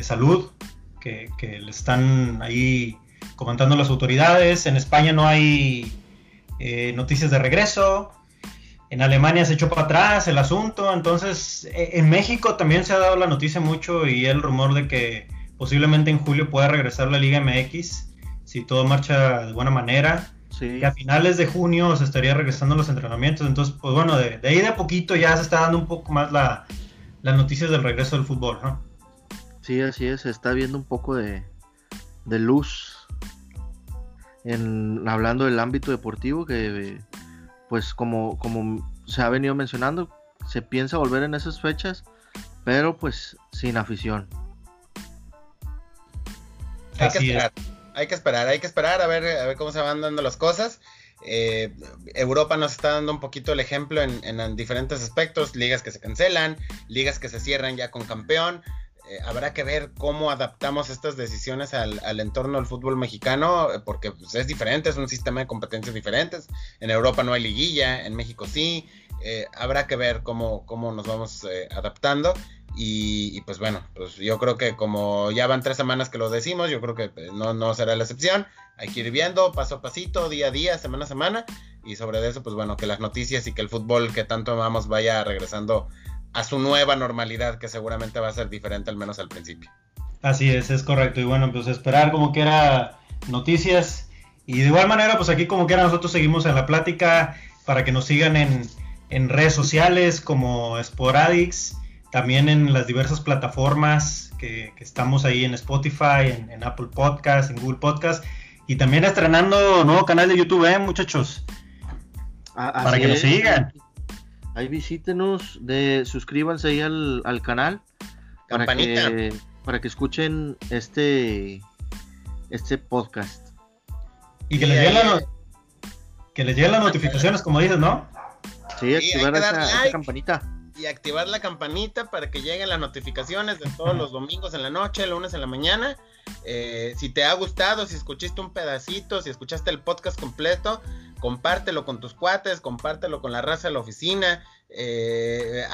salud que, le están ahí comentando las autoridades. En España no hay eh, noticias de regreso. En Alemania se echó para atrás el asunto, entonces e, en México también se ha dado la noticia mucho y el rumor de que posiblemente en julio pueda regresar la Liga MX si todo marcha de buena manera. Sí. a finales de junio se estaría regresando los entrenamientos. Entonces, pues bueno, de, ahí de a poquito ya se está dando un poco más la, las noticias del regreso del fútbol, ¿no? Sí, así es, se está viendo un poco de, de luz en, hablando del ámbito deportivo que pues como, como se ha venido mencionando, se piensa volver en esas fechas, pero pues sin afición. Hay que esperar, hay que esperar, hay que esperar a ver, a ver cómo se van dando las cosas. Eh, Europa nos está dando un poquito el ejemplo en, en, diferentes aspectos, ligas que se cancelan, ligas que se cierran ya con campeón, eh, habrá que ver cómo adaptamos estas decisiones al, entorno del fútbol mexicano, porque pues, es diferente, es un sistema de competencias diferentes. En Europa no hay liguilla, en México sí. Eh, habrá que ver cómo, cómo nos vamos adaptando. Y, pues bueno, pues yo creo que como ya van tres semanas que lo decimos, yo creo que no, no será la excepción. Hay que ir viendo paso a pasito, día a día, semana a semana. Y sobre eso, pues bueno, que las noticias y que el fútbol que tanto amamos vaya regresando a su nueva normalidad, que seguramente va a ser diferente al menos al principio. Así es, es correcto. Y bueno, pues esperar como que era noticias. Y de igual manera, pues aquí como quiera nosotros seguimos en la plática para que nos sigan en, en redes sociales como Sporadix, también en las diversas plataformas que, estamos ahí en Spotify, en, Apple Podcast, en Google Podcast. Y también estrenando nuevo canal de YouTube, ¿eh, muchachos? para que nos sigan ahí visítenos, de, suscríbanse ahí al, canal. Para que, para que escuchen este, este podcast. Y que, les, lleguen la, que les lleguen las notificaciones, como dices, ¿no? Sí, activar esa, campanita. Y activar la campanita para que lleguen las notificaciones de todos los domingos en la noche, lunes en la mañana. Eh, si te ha gustado, si escuchaste un pedacito, si escuchaste el podcast completo, compártelo con tus cuates, compártelo con la raza de la oficina. Eh,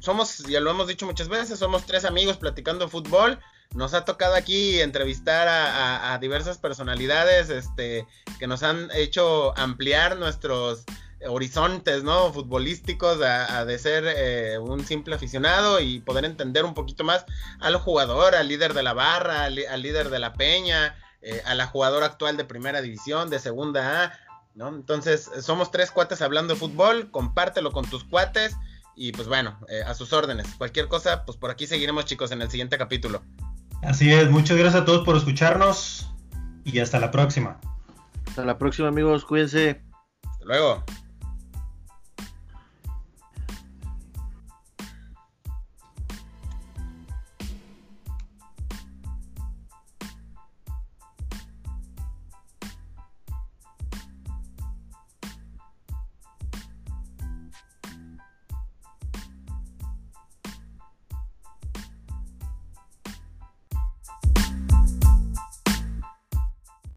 somos, ya lo hemos dicho muchas veces, somos tres amigos platicando fútbol. Nos ha tocado aquí entrevistar a, diversas personalidades este, que nos han hecho ampliar nuestros horizontes ¿no? futbolísticos a, de ser eh, un simple aficionado y poder entender un poquito más al jugador, al líder de la barra, al, líder de la peña, eh, a la jugadora actual de primera división, de segunda A, ¿no? Entonces, somos tres cuates hablando de fútbol, compártelo con tus cuates y pues bueno, eh, a sus órdenes. Cualquier cosa, pues por aquí seguiremos chicos en el siguiente capítulo. Así es, muchas gracias a todos por escucharnos y hasta la próxima. Hasta la próxima amigos, cuídense. Hasta luego.